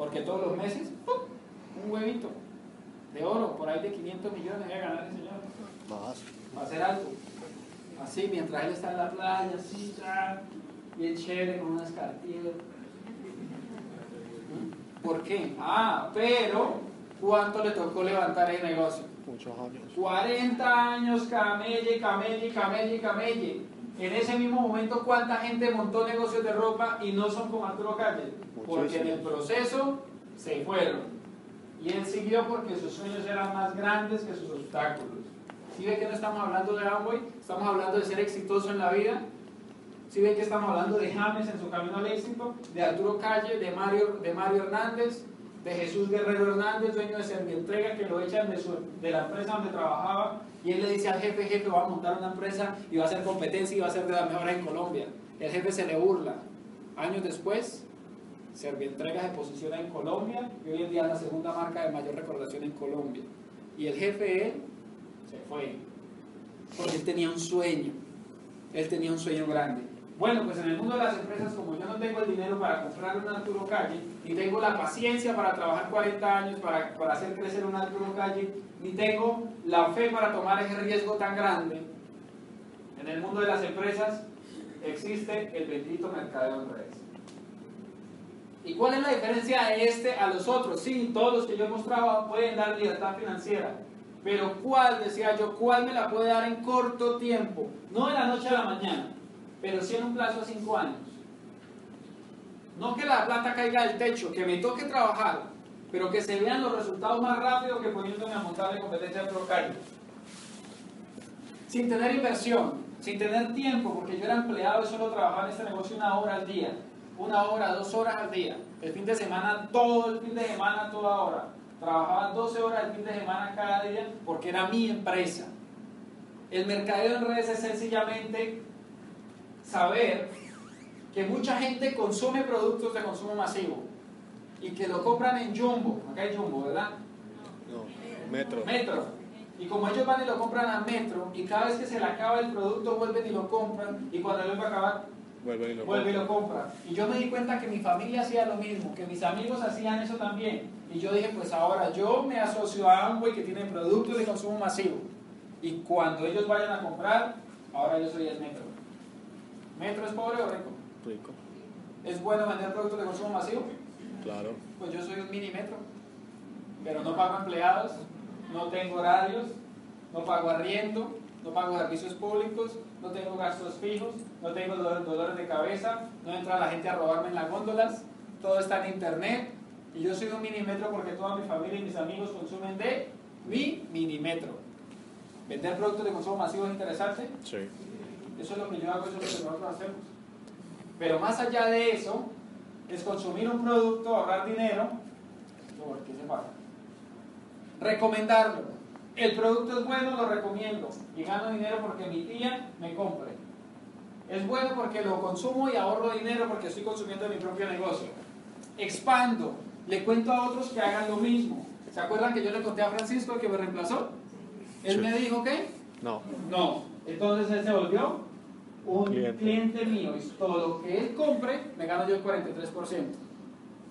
Porque todos los meses, ¡pum! un huevito de oro, por ahí de 500 millones debe ganar el señor. Más. Va a hacer algo. Así, mientras él está en la playa, así, ya, bien chévere, con unas cartillas. ¿Por qué? Ah, pero, ¿cuánto le tocó levantar el negocio? Muchos años. 40 años camelle, camelle, camelle, camelle. En ese mismo momento, ¿cuánta gente montó negocios de ropa y no son con Arturo Calle? Porque en el proceso se fueron. Y él siguió porque sus sueños eran más grandes que sus obstáculos. ¿Sí ve que no estamos hablando de Amway? Estamos hablando de ser exitoso en la vida. ¿Sí ve que estamos hablando de James en su camino al éxito? De Arturo Calle, de Mario, de Mario Hernández, de Jesús Guerrero Hernández, dueño de Servientrega, que lo echan de, la empresa donde trabajaba. Y él le dice al jefe, jefe, va a montar una empresa y va a hacer competencia y va a ser de las mejores en Colombia. El jefe se le burla. Años después, Servientrega se posiciona en Colombia y hoy en día es la segunda marca de mayor recordación en Colombia. Y el jefe, él, se fue. Porque él tenía un sueño. Él tenía un sueño grande. Bueno, pues en el mundo de las empresas, como yo no tengo el dinero para comprar un Arturo Calle, ni tengo la paciencia para trabajar 40 años para, para hacer crecer un Arturo Calle, ni tengo la fe para tomar ese riesgo tan grande, en el mundo de las empresas existe el bendito mercadeo en redes. ¿Y cuál es la diferencia de este a los otros? Sí, todos los que yo he mostrado pueden dar libertad financiera. Pero ¿cuál, decía yo, cuál me la puede dar en corto tiempo? No de la noche a la mañana, pero sí en un plazo de cinco años. No que la plata caiga del techo, que me toque trabajar, pero que se vean los resultados más rápido que poniéndome a montar de competencia de Procario. Sin tener inversión, sin tener tiempo, porque yo era empleado y solo trabajaba en este negocio una hora al día, una hora, dos horas al día. El fin de semana, todo el fin de semana, toda hora. Trabajaba 12 horas el fin de semana cada día porque era mi empresa. El mercadeo en redes es sencillamente saber que mucha gente consume productos de consumo masivo y que lo compran en Jumbo. Acá hay Jumbo, ¿verdad? No. Metro. Metro. Y como ellos van y lo compran a Metro y cada vez que se le acaba el producto vuelven y lo compran y cuando vuelve a acabar Vuelve y lo vuelve y lo compra. Y yo me di cuenta que mi familia hacía lo mismo, que mis amigos hacían eso también. Y yo dije, pues ahora yo me asocio a Amway que tiene productos de consumo masivo. Y cuando ellos vayan a comprar, ahora yo soy el Metro. ¿Metro es pobre o rico? Rico. ¿Es bueno vender productos de consumo masivo? Claro. Pues yo soy un mini Metro. Pero no pago empleados, no tengo horarios, no pago arriendo, no pago servicios públicos, no tengo gastos fijos, no tengo dolores, dolores de cabeza, no entra la gente a robarme en las góndolas, todo está en internet y yo soy un minimetro porque toda mi familia y mis amigos consumen de mi minimetro. ¿Vender productos de consumo masivo es interesante? Sí. Eso es lo que yo hago, eso es lo que nosotros hacemos. Pero más allá de eso, es consumir un producto, ahorrar dinero, ¿por qué se paga? Recomendarlo. El producto es bueno, lo recomiendo. Y gano dinero porque mi tía me compre. Es bueno porque lo consumo y ahorro dinero porque estoy consumiendo mi propio negocio. Expando. Le cuento a otros que hagan lo mismo. ¿Se acuerdan que yo le conté a Francisco que me reemplazó? Él Sí. me dijo que No. no. Entonces él se volvió un Cliente. cliente, mío. Y todo lo que él compre, me gano yo el 43%.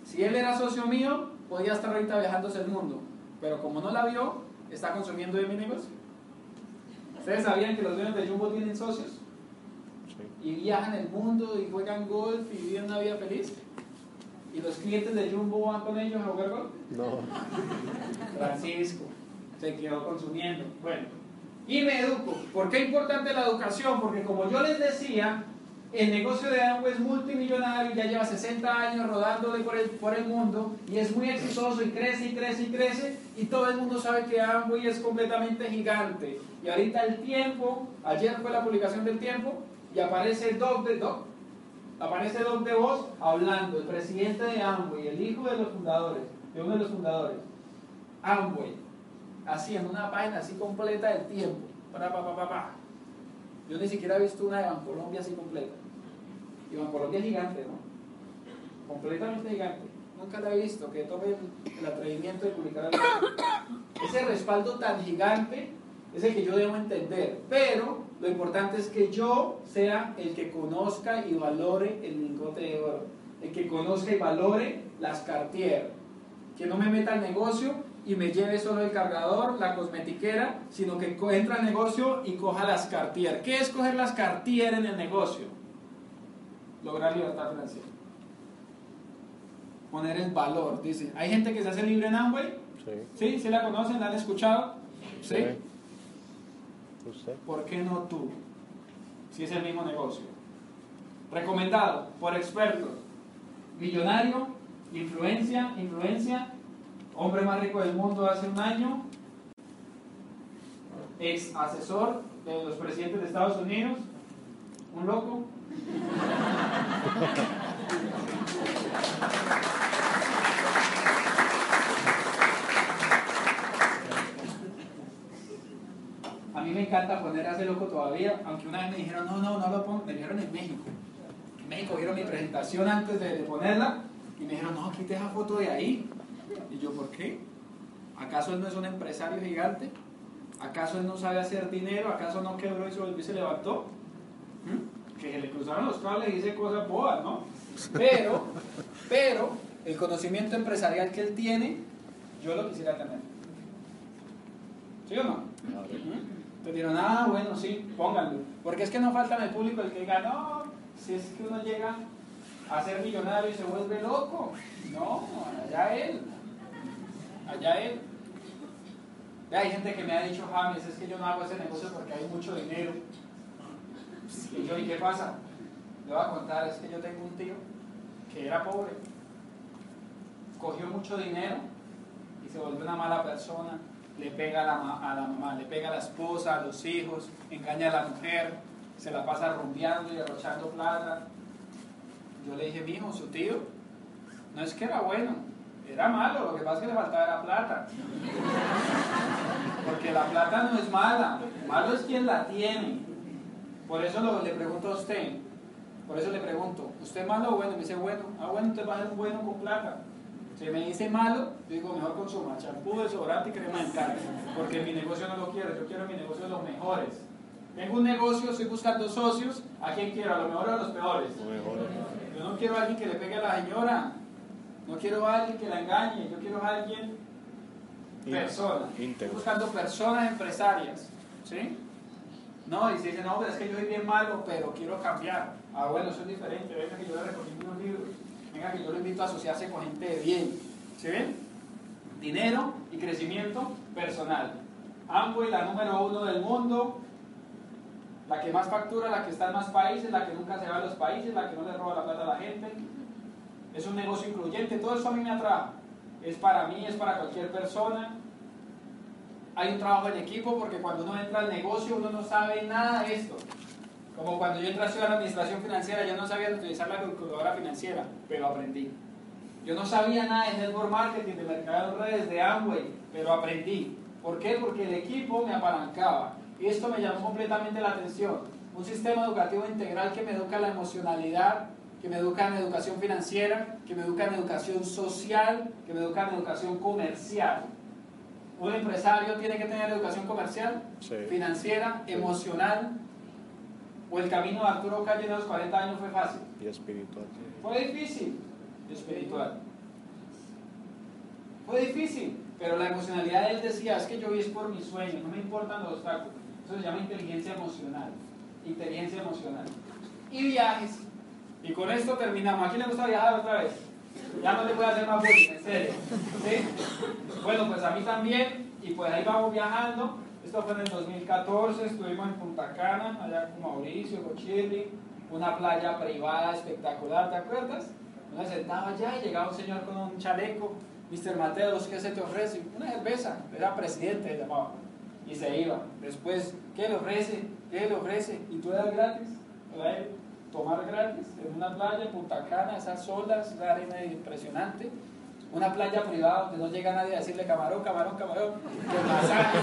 Si él era socio mío, podía estar ahorita viajándose el mundo. Pero como no la vio, está consumiendo de mi negocio. ¿Ustedes sabían que los dueños de Jumbo tienen socios? Sí. Y viajan el mundo y juegan golf y viven una vida feliz. ¿Y los clientes de Jumbo van con ellos a jugar golf? No. Francisco se quedó consumiendo. Bueno, y me educo. ¿Por qué es importante la educación? Porque como yo les decía, el negocio de Amway es multimillonario, ya lleva 60 años rodándole por el, por el mundo y es muy exitoso y crece y crece y crece y todo el mundo sabe que Amway es completamente gigante. Y ahorita el tiempo, ayer fue la publicación del tiempo y aparece Doc de Doc, aparece Doc de Voz hablando, el presidente de Amway, el hijo de los fundadores, de uno de los fundadores, Amway, así en una página así completa del tiempo, para pa, pa, pa. Yo ni siquiera he visto una de Bancolombia así completa. Y Bancolombia es gigante, ¿no? Completamente gigante. Nunca la he visto, que tome el, el atrevimiento de publicar algo. Ese respaldo tan gigante es el que yo debo entender. Pero lo importante es que yo sea el que conozca y valore el lingote de oro. El que conozca y valore las Cartier. Que no me meta al negocio y me lleve solo el cargador, la cosmetiquera, sino que entra al negocio y coja las Cartier. ¿Qué es coger las Cartier en el negocio? Lograr libertad financiera. Poner el valor, dice. ¿Hay gente que se hace libre en Amway? Sí. ¿Sí? ¿Sí la conocen? ¿La han escuchado? ¿Sí? ¿Usted? ¿Por qué no tú? Si es el mismo negocio. Recomendado por expertos. Millonario, influencia, influencia, hombre más rico del mundo hace un año, ex asesor de los presidentes de Estados Unidos, un loco. A mí me encanta poner a ese loco todavía, aunque una vez me dijeron, no, no, no lo pongo, me dijeron en México. En México vieron mi presentación antes de, ponerla y me dijeron, no, quite esa foto de ahí. Y yo, ¿por qué? ¿Acaso él no es un empresario gigante? ¿Acaso él no sabe hacer dinero? ¿Acaso no quebró y se volvió y se levantó? ¿Mm? Que se le cruzaron los cables y dice cosas boas, ¿no? Pero, pero, el conocimiento empresarial que él tiene, yo lo quisiera tener. ¿Sí o no? ¿Mm? Te dirán, ah, bueno, sí, pónganlo. Porque es que no falta en el público el que diga, no, si es que uno llega a ser millonario y se vuelve loco. No, allá él. Allá él. Hay gente que me ha dicho, James, es que yo no hago ese negocio porque hay mucho dinero. Y yo, ¿y qué pasa? Le voy a contar, es que yo tengo un tío que era pobre, cogió mucho dinero y se volvió una mala persona, le pega a la, a la mamá, le pega a la esposa, a los hijos, engaña a la mujer, se la pasa rumbeando y derrochando plata. Yo le dije, mijo, su tío, no es que era bueno, era malo, lo que pasa es que le faltaba era plata. Porque la plata no es mala, malo es quien la tiene. Por eso lo- le pregunto a usted, por eso le pregunto, ¿usted es malo o bueno? Me dice, bueno, ah, bueno, usted va a ser bueno con plata. Si me dice malo, yo digo, mejor consuma champú, desodorante y crema dental, porque mi negocio no lo quiero, yo quiero mi negocio de los mejores. Tengo un negocio, estoy buscando socios, ¿a quién quiero? ¿A los mejores o a los peores? Yo no quiero a alguien que le pegue a la señora, no quiero a alguien que la engañe, yo quiero a alguien persona. Estoy buscando personas empresarias, ¿sí? No, y se dice, no, pero es que yo soy bien malo, pero quiero cambiar. Ah, bueno, eso es diferente, venga que yo le recomiendo unos libros, venga que yo lo invito a asociarse con gente de bien, ¿sí ven? Dinero y crecimiento personal. Amway, la número uno del mundo, la que más factura, la que está en más países, la que nunca se va a los países, la que no le roba la plata a la gente. Es un negocio incluyente, todo eso a mí me atrae. Es para mí, es para cualquier persona. Hay un trabajo en equipo porque cuando uno entra al negocio uno no sabe nada de esto. Como cuando yo entré a estudiar administración financiera, yo no sabía utilizar la calculadora financiera, pero aprendí. Yo no sabía nada de network marketing, de mercado de redes, de Amway, pero aprendí. ¿Por qué? Porque el equipo me apalancaba. Y esto me llamó completamente la atención. Un sistema educativo integral que me educa la emocionalidad, que me educa en educación financiera, que me educa en educación social, que me educa en educación comercial. Un empresario tiene que tener educación comercial, Sí. financiera, emocional. O el camino de Arturo Calle de los 40 años fue fácil. Y espiritual. Fue difícil, espiritual. Fue difícil, pero la emocionalidad de él decía, es que yo vi es por mis sueños, no me importan los obstáculos. Eso se llama inteligencia emocional. Inteligencia emocional. Y viajes. Y con esto terminamos. ¿A quién le gusta viajar otra vez? Ya no le voy hacer más bullying, en serio. ¿Sí? Bueno, pues a mí también. Y pues ahí vamos viajando. Esto fue en el 2014, estuvimos en Punta Cana, allá con Mauricio, con Shirley, una playa privada espectacular, ¿te acuerdas? Uno se sentaba allá y llegaba un señor con un chaleco, Mr. Mateos, ¿qué se te ofrece? Una cerveza, era presidente, llamaba, y se iba. Después, ¿qué le ofrece? ¿Qué le ofrece? ¿Y tú eras gratis? ¿Para él? Tomar gratis en una playa en Punta Cana, esas olas, esa arena impresionante una playa privada donde no llega nadie a decirle camarón, camarón, camarón, con masaje,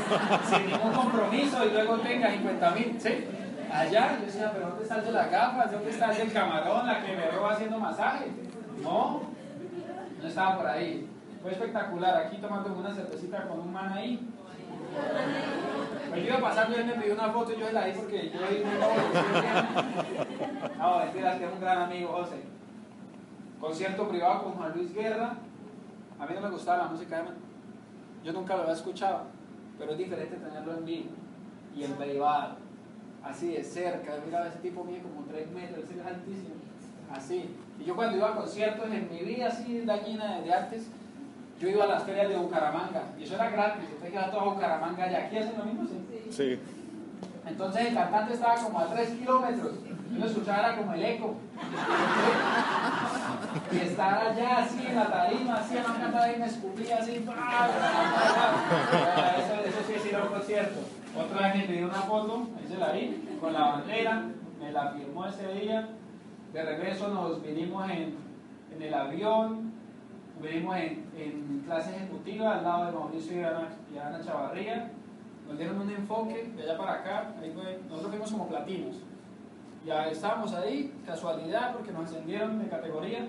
sin ningún compromiso y luego tenga 50 mil, ¿sí? Allá, yo decía, pero ¿dónde está el las gafas? ¿Dónde está el camarón, la que me roba haciendo masaje? No, no estaba por ahí. Fue espectacular, aquí tomando una cervecita con un man ahí. Me iba pasando y él me pidió una foto y yo la di porque yo no, no, mentira, que es un gran amigo, José. Concierto privado con Juan Luis Guerra, a mí no me gustaba la música de man. Yo nunca lo había escuchado, pero es diferente tenerlo en vivo y en privado, así de cerca. Mira, ese tipo mide como 3 metros, ese es altísimo, así. Y yo cuando iba a conciertos en mi vida así dañina de artes, yo iba a las ferias de Bucaramanga y eso era gratis. Usted queda todo a Bucaramanga y aquí hacen lo mismo, ¿sí? Sí. Entonces el cantante estaba como a 3 kilómetros. Yo lo escuchaba como el eco. Y estar allá así en la tarima, así en la cantaba y me escupía así. Eso, sí es ir a un. Otra vez me pidió una foto, ahí se la vi, con la bandera, me la firmó ese día. De regreso nos vinimos en, en el avión, vinimos en, en, clase ejecutiva al lado de Mauricio y Ana, y Ana Chavarría. Nos dieron un enfoque de allá para acá, ahí fue, nosotros fuimos como platinos. Ya estábamos ahí, casualidad, porque nos ascendieron de categoría.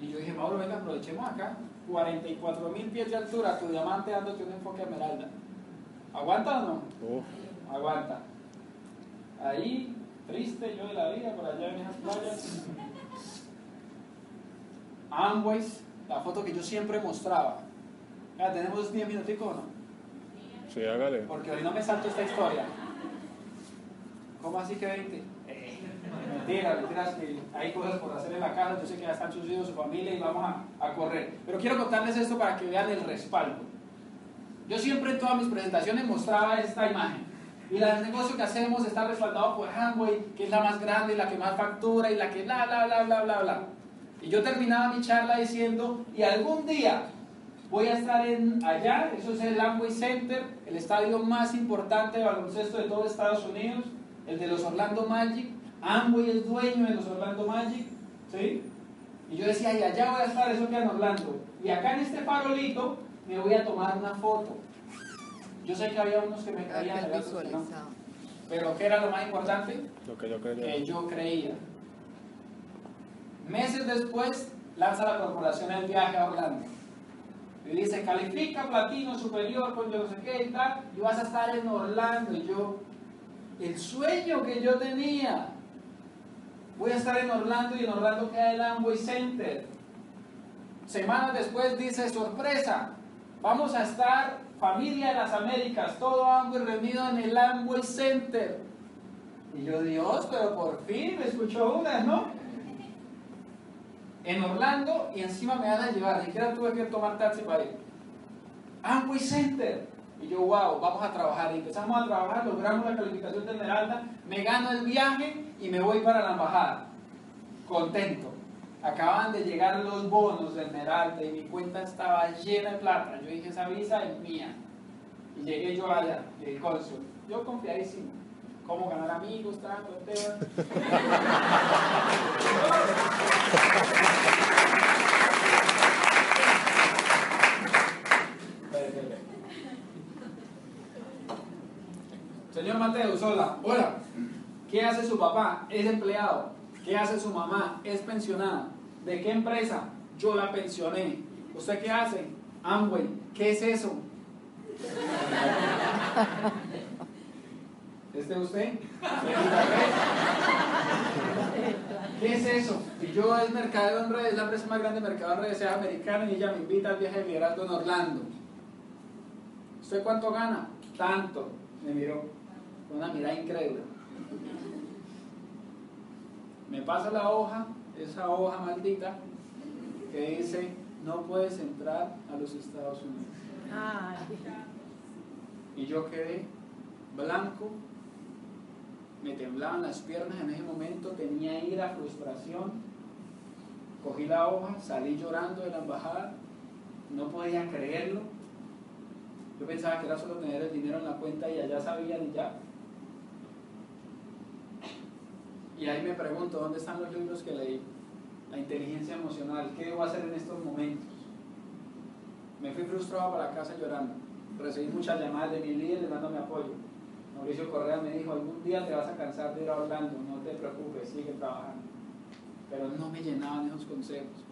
Y yo dije, Mauro, venga, aprovechemos acá. 44 mil pies de altura, tu diamante dándote un enfoque esmeralda. ¿Aguanta o no? Aguanta. Ahí, triste yo de la vida, por allá en esas playas. Amways, la foto que yo siempre mostraba. Ya, tenemos 10 minuticos o no? Sí, hágale. Porque hoy no me salto esta historia. ¿Cómo así que 20? Mentira, mentiras que hay cosas por hacer en la casa, yo sé que ya están sus hijos, su familia y vamos a, correr. Pero quiero contarles esto para que vean el respaldo. Yo siempre en todas mis presentaciones mostraba esta imagen. Y el negocio que hacemos está respaldado por Hanway, que es la más grande, la que más factura y la que bla, bla, bla, bla, bla, bla. Y yo terminaba mi charla diciendo, y algún día voy a estar en allá, eso es el Amway Center, el estadio más importante de baloncesto de todo Estados Unidos, el de los Orlando Magic, Amway es dueño de los Orlando Magic, ¿sí? Y yo decía, y allá voy a estar, eso queda en Orlando. Y acá en este farolito me voy a tomar una foto. Yo sé que había unos que me creían, había otros que no. Pero ¿qué era lo más importante? Lo que yo creía. Que yo creía. Meses después, lanza la corporación el viaje a Orlando. Y dice, califica platino superior con yo no sé qué y tal, y vas a estar en Orlando. Y yo, el sueño que yo tenía, voy a estar en Orlando y en Orlando queda el Amway Center. Semanas después dice, sorpresa, vamos a estar familia de las Américas, todo Amway reunido en el Amway Center. Y yo, Dios, pero por fin me escuchó una, ¿no? En Orlando y encima me van a llevar, ni siquiera tuve que tomar taxi para ir. Amway Center. Y yo, wow, vamos a trabajar. Y empezamos a trabajar, logramos la calificación de Esmeralda, me gano el viaje y me voy para la embajada. Contento. Acaban de llegar los bonos de Esmeralda y mi cuenta estaba llena de plata. Yo dije, esa visa es mía. Y llegué yo allá, el cónsul. Yo confiadísimo. Cómo ganar amigos, trato, tema. Señor Mateo, hola. Hola. ¿Qué hace su papá? Es empleado. ¿Qué hace su mamá? Es pensionada. ¿De qué empresa? Yo la pensioné. ¿Usted qué hace? Amway. ¿Qué es eso? ¿Este es usted? ¿Qué es eso? Y yo es Mercado en Redes, la empresa más grande de Mercado en Redes, es americana y ella me invita al viaje de liderazgo en Orlando. ¿Usted cuánto gana? Tanto. Me miró con una mirada incrédula. Me pasa la hoja, esa hoja maldita, que dice, no puedes entrar a los Estados Unidos. Y yo quedé blanco, me temblaban las piernas en ese momento, tenía ira, frustración. Cogí la hoja, salí llorando de la embajada, no podía creerlo. Yo pensaba que era solo tener el dinero en la cuenta y allá sabían y ya. Y ahí me pregunto, ¿dónde están los libros que leí? La inteligencia emocional, ¿qué debo hacer en estos momentos? Me fui frustrado para casa llorando. Recibí muchas llamadas de mi líder dándome apoyo. Mauricio Correa me dijo, algún día te vas a cansar de ir a Orlando, no te preocupes, sigue trabajando. Pero no me llenaban esos consejos.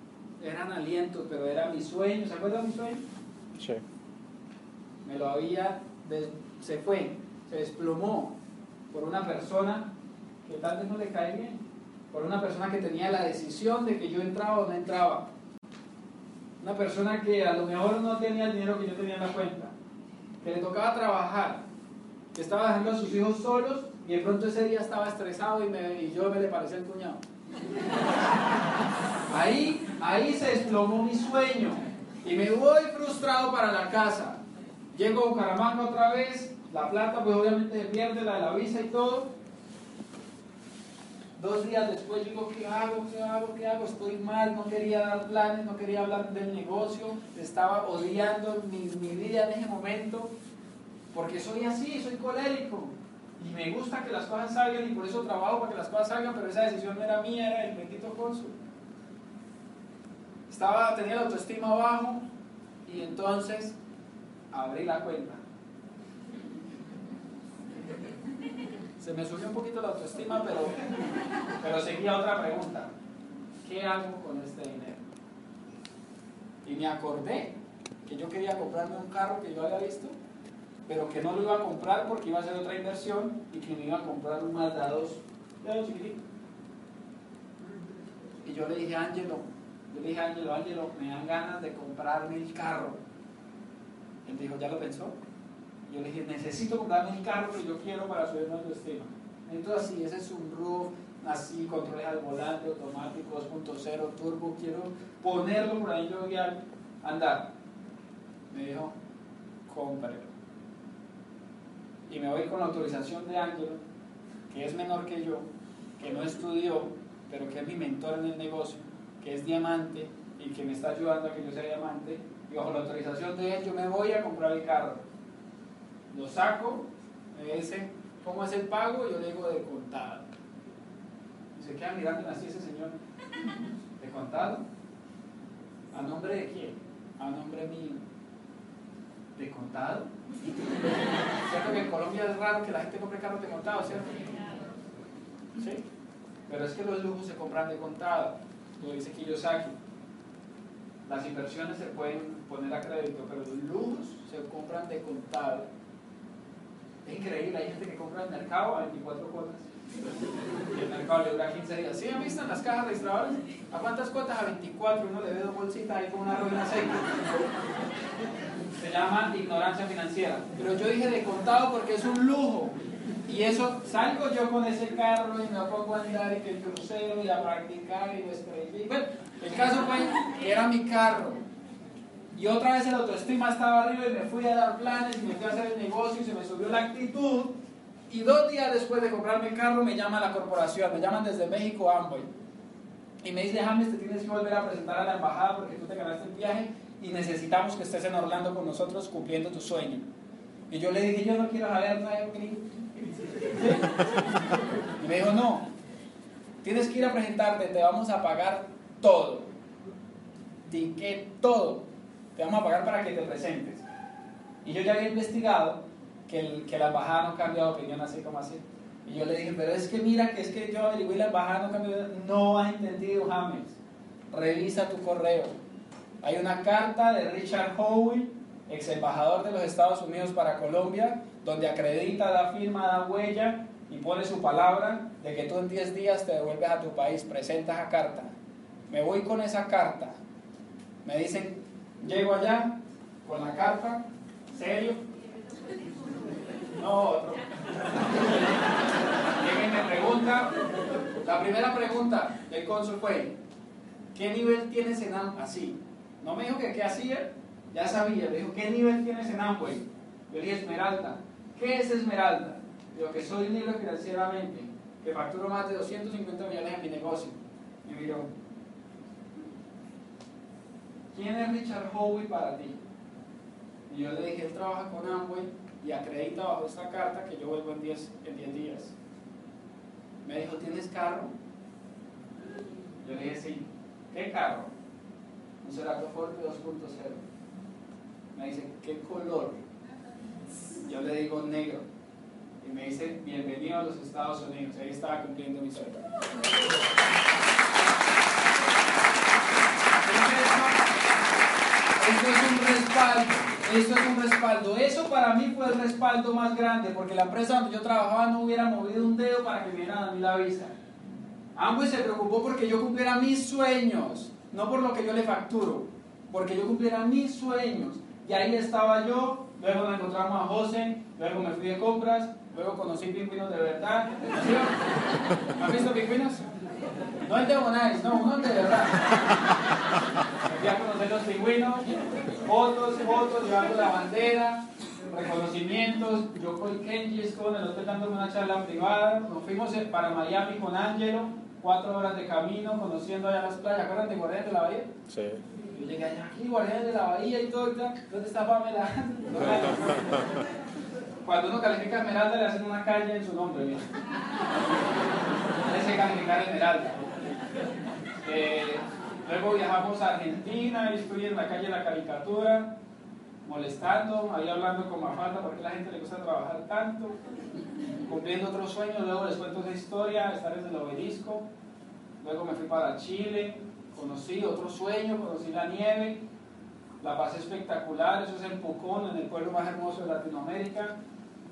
Eran alientos, pero era mi sueño. ¿Se acuerdan de mi sueño? Sí. Me lo había, se fue, se desplomó por una persona que tal vez no le cae bien, por una persona que tenía la decisión de que yo entraba o no entraba. Una persona que a lo mejor no tenía el dinero que yo tenía en la cuenta, que le tocaba trabajar, que estaba dejando a sus hijos solos y de pronto ese día estaba estresado y, me, y yo me le parecía el cuñado. Ahí, ahí se desplomó mi sueño y me voy frustrado para la casa. Llego a Bucaramanga otra vez, la plata pues obviamente se pierde, la de la visa y todo. Dos días después digo, ¿qué hago? ¿Qué hago? ¿Qué hago? Estoy mal, no quería dar planes, no quería hablar del negocio, estaba odiando mi, mi vida en ese momento, porque soy así, soy colérico. Y me gusta que las cosas salgan y por eso trabajo para que las cosas salgan, pero esa decisión no era mía, era del bendito cónsul. Estaba, tenía la autoestima bajo y entonces abrí la cuenta. Se me subió un poquito la autoestima, pero, pero seguía otra pregunta. ¿Qué hago con este dinero? Y me acordé que yo quería comprarme un carro que yo había visto, pero que no lo iba a comprar porque iba a hacer otra inversión y que me iba a comprar un Mazda 2 de chiquitito. Y yo le dije a Ángelo, yo le dije a Ángelo, Ángelo, me dan ganas de comprarme el carro. Él dijo, ¿ya lo pensó? Yo le dije, necesito comprarme el carro que yo quiero para subir mi autoestima. Entonces, así, ese es un RUF, así, controles al volante, automático, 2.0, turbo, quiero ponerlo por ahí, yo a andar. Me dijo, cómprelo. Y me voy con la autorización de Ángelo, que es menor que yo, que no estudió, pero que es mi mentor en el negocio, que es diamante y que me está ayudando a que yo sea diamante. Y bajo la autorización de él, yo me voy a comprar el carro lo saco, me dice, ¿cómo es el pago? Yo le digo de contado. Y se queda mirando así ese señor, ¿de contado? ¿A nombre de quién? A nombre mío. ¿De contado? ¿Cierto que en Colombia es raro que la gente compre carros de contado, cierto? ¿Sí? Pero es que los lujos se compran de contado, lo dice Kiyosaki. Las inversiones se pueden poner a crédito, pero los lujos se compran de contado. Es increíble, hay gente que compra el mercado a 24 cuotas. Y el mercado le dura 15 días. ¿Sí han visto en las cajas registradoras? ¿A cuántas cuotas? A 24. Uno le ve dos bolsitas ahí con una ruina seca. Se llama ignorancia financiera. Pero yo dije de contado porque es un lujo. Y eso, salgo yo con ese carro y me pongo a andar y que el crucero y a practicar y lo Bueno, el caso fue era mi carro. Y otra vez el autoestima estaba arriba y me fui a dar planes y me fui a hacer el negocio y se me subió la actitud. Y dos días después de comprarme el carro me llama la corporación, me llaman desde México Amboy. Y me dice, James, te tienes que volver a presentar a la embajada porque tú te ganaste el viaje y necesitamos que estés en Orlando con nosotros cumpliendo tu sueño. Y yo le dije, yo no quiero saber nada de Y me dijo, no, tienes que ir a presentarte, te vamos a pagar todo. Ticket, todo te vamos a pagar para que te presentes. Y yo ya había investigado que, el, que la embajada no cambia de opinión así como así. Y yo le dije, pero es que mira, que es que yo averigué la embajada no cambió. No has entendido, James. Revisa tu correo. Hay una carta de Richard Howell, ex embajador de los Estados Unidos para Colombia, donde acredita, da firma, da huella y pone su palabra de que tú en 10 días te devuelves a tu país, presentas a carta. Me voy con esa carta. Me dicen, Llego allá con la carta, serio. No, otro. Llega y me pregunta, la primera pregunta del cónsul fue, ¿qué nivel tienes en Amway? Así. No me dijo que qué hacía, ya sabía. Le dijo, ¿qué nivel tienes en Amway? Yo le dije, Esmeralda. ¿qué es Esmeralda? Digo que soy libre financieramente, que facturo más de 250 millones en mi negocio. Y miró, ¿quién es Richard Howe para ti? Y yo le dije, él trabaja con Amway y acredita bajo esta carta que yo vuelvo en 10 en 10 días. Me dijo, ¿tienes carro? Yo le dije, sí. ¿Qué carro? Un Cerato Forte 2.0. Me dice, ¿qué color? Yo le digo negro. Y me dice, bienvenido a los Estados Unidos. Ahí estaba cumpliendo mi sueño. Esto es un respaldo. Esto es un respaldo. Eso para mí fue el respaldo más grande, porque la empresa donde yo trabajaba no hubiera movido un dedo para que me dieran a mí la visa. Ambos se preocupó porque yo cumpliera mis sueños, no por lo que yo le facturo, porque yo cumpliera mis sueños. Y ahí estaba yo, luego nos encontramos a José, luego me fui de compras, luego conocí pingüinos de verdad. ¿Han visto pingüinos? No el de Bonais, no, uno de verdad. Me fui a conocer los pingüinos, fotos, fotos, llevando la bandera, reconocimientos. Yo con Kenji en el hotel dándome una charla privada. Nos fuimos para Miami con Angelo, cuatro horas de camino, conociendo allá las playas. ¿Acuerdan de Guardianes de la Bahía? Sí. Yo llegué allá, aquí, Guardianes de la Bahía y todo. y tal. ¿Dónde está Pamela? Cuando uno califica Esmeralda, le hacen una calle en su nombre. Mira. Calificar Esmeralda. Eh, luego viajamos a Argentina y estoy en la calle La Caricatura, molestando, ahí hablando con Mafalda, porque a la gente le gusta trabajar tanto, cumpliendo otros sueños. Luego les cuento esa historia, estar en el obelisco. Luego me fui para Chile, conocí otro sueño, conocí la nieve, la pasé espectacular. Eso es en Pucón, en el pueblo más hermoso de Latinoamérica.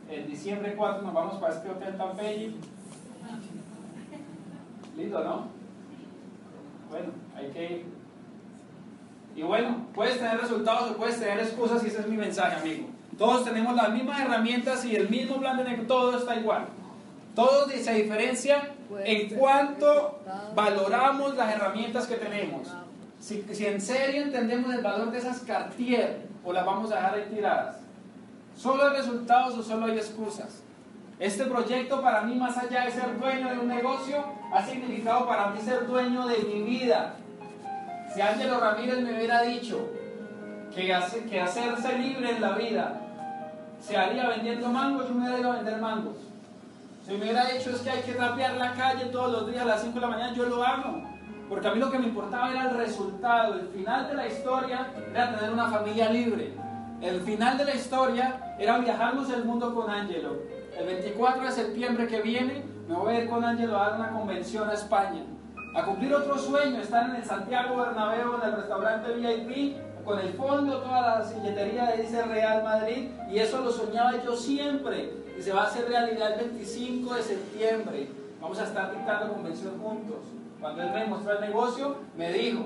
En diciembre 4 nos vamos para este hotel tan. Lindo, ¿no? Bueno, hay que ir. Y bueno, puedes tener resultados o puedes tener excusas y ese es mi mensaje, amigo. Todos tenemos las mismas herramientas y el mismo plan de negocio, todo está igual. Todo se diferencia en cuanto valoramos las herramientas que tenemos. Si, si en serio entendemos el valor de esas Cartier o las vamos a dejar ahí tiradas. ¿Solo hay resultados o solo hay excusas? Este proyecto para mí, más allá de ser dueño de un negocio, ha significado para mí ser dueño de mi vida. Si Ángelo Ramírez me hubiera dicho que, hace, que hacerse libre en la vida se haría vendiendo mangos, yo me hubiera a vender mangos. Si me hubiera dicho es que hay que rapear la calle todos los días a las 5 de la mañana, yo lo hago. Porque a mí lo que me importaba era el resultado. El final de la historia era tener una familia libre. El final de la historia era viajarnos el mundo con Ángelo. El 24 de septiembre que viene me voy a ir con Ángelo a dar una convención a España. A cumplir otro sueño, estar en el Santiago Bernabéu, en el restaurante VIP, con el fondo, toda la silletería de ese Real Madrid. Y eso lo soñaba yo siempre. Y se va a hacer realidad el 25 de septiembre. Vamos a estar dictando convención juntos. Cuando él me mostró el negocio, me dijo,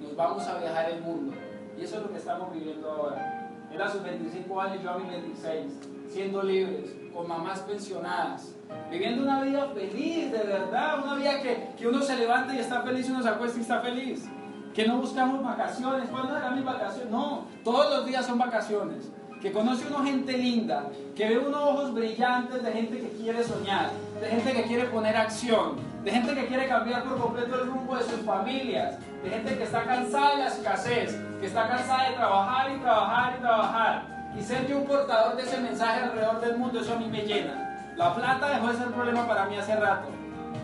nos vamos a viajar el mundo. Y eso es lo que estamos viviendo ahora. Él a sus 25 años, yo a mis 26, siendo libres, con mamás pensionadas, viviendo una vida feliz, de verdad, una vida que, que uno se levanta y está feliz uno se acuesta y está feliz. Que no buscamos vacaciones, ¿cuándo eran mis vacaciones? No, todos los días son vacaciones. Que conoce uno gente linda, que ve unos ojos brillantes de gente que quiere soñar, de gente que quiere poner acción, de gente que quiere cambiar por completo el rumbo de sus familias, de gente que está cansada de la escasez, que está cansada de trabajar y trabajar y trabajar. Y ser yo un portador de ese mensaje alrededor del mundo, eso a mí me llena. La plata dejó de ser problema para mí hace rato.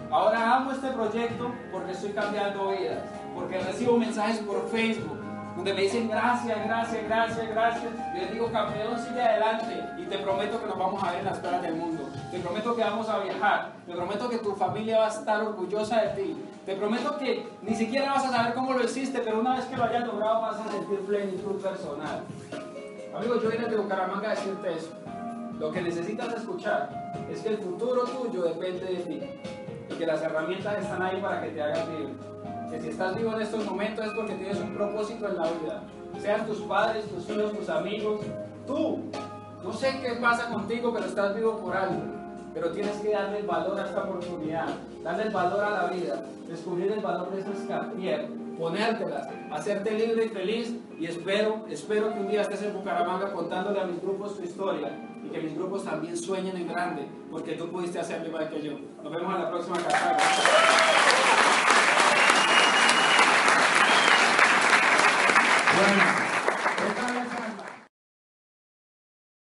Ahora amo este proyecto porque estoy cambiando vidas, porque recibo mensajes por Facebook donde me dicen gracias, gracias, gracias, gracias. Y les digo, campeón, sigue adelante. Y te prometo que nos vamos a ver en las playas del mundo. Te prometo que vamos a viajar. Te prometo que tu familia va a estar orgullosa de ti. Te prometo que ni siquiera vas a saber cómo lo hiciste, pero una vez que lo hayas logrado vas a sentir plenitud personal. Amigo, yo vine de Bucaramanga a decirte eso. Lo que necesitas escuchar es que el futuro tuyo depende de ti y que las herramientas están ahí para que te hagas libre. Que si estás vivo en estos momentos es porque tienes un propósito en la vida. Sean tus padres, tus hijos, tus amigos, tú. No sé qué pasa contigo, pero estás vivo por algo. pero tienes que darle el valor a esta oportunidad, darle el valor a la vida, descubrir el valor de esas cartier, ponértelas, hacerte libre y feliz y espero, espero que un día estés en Bucaramanga contándole a mis grupos tu historia y que mis grupos también sueñen en grande porque tú pudiste hacerlo igual que yo. Nos vemos en la próxima carta. Bueno.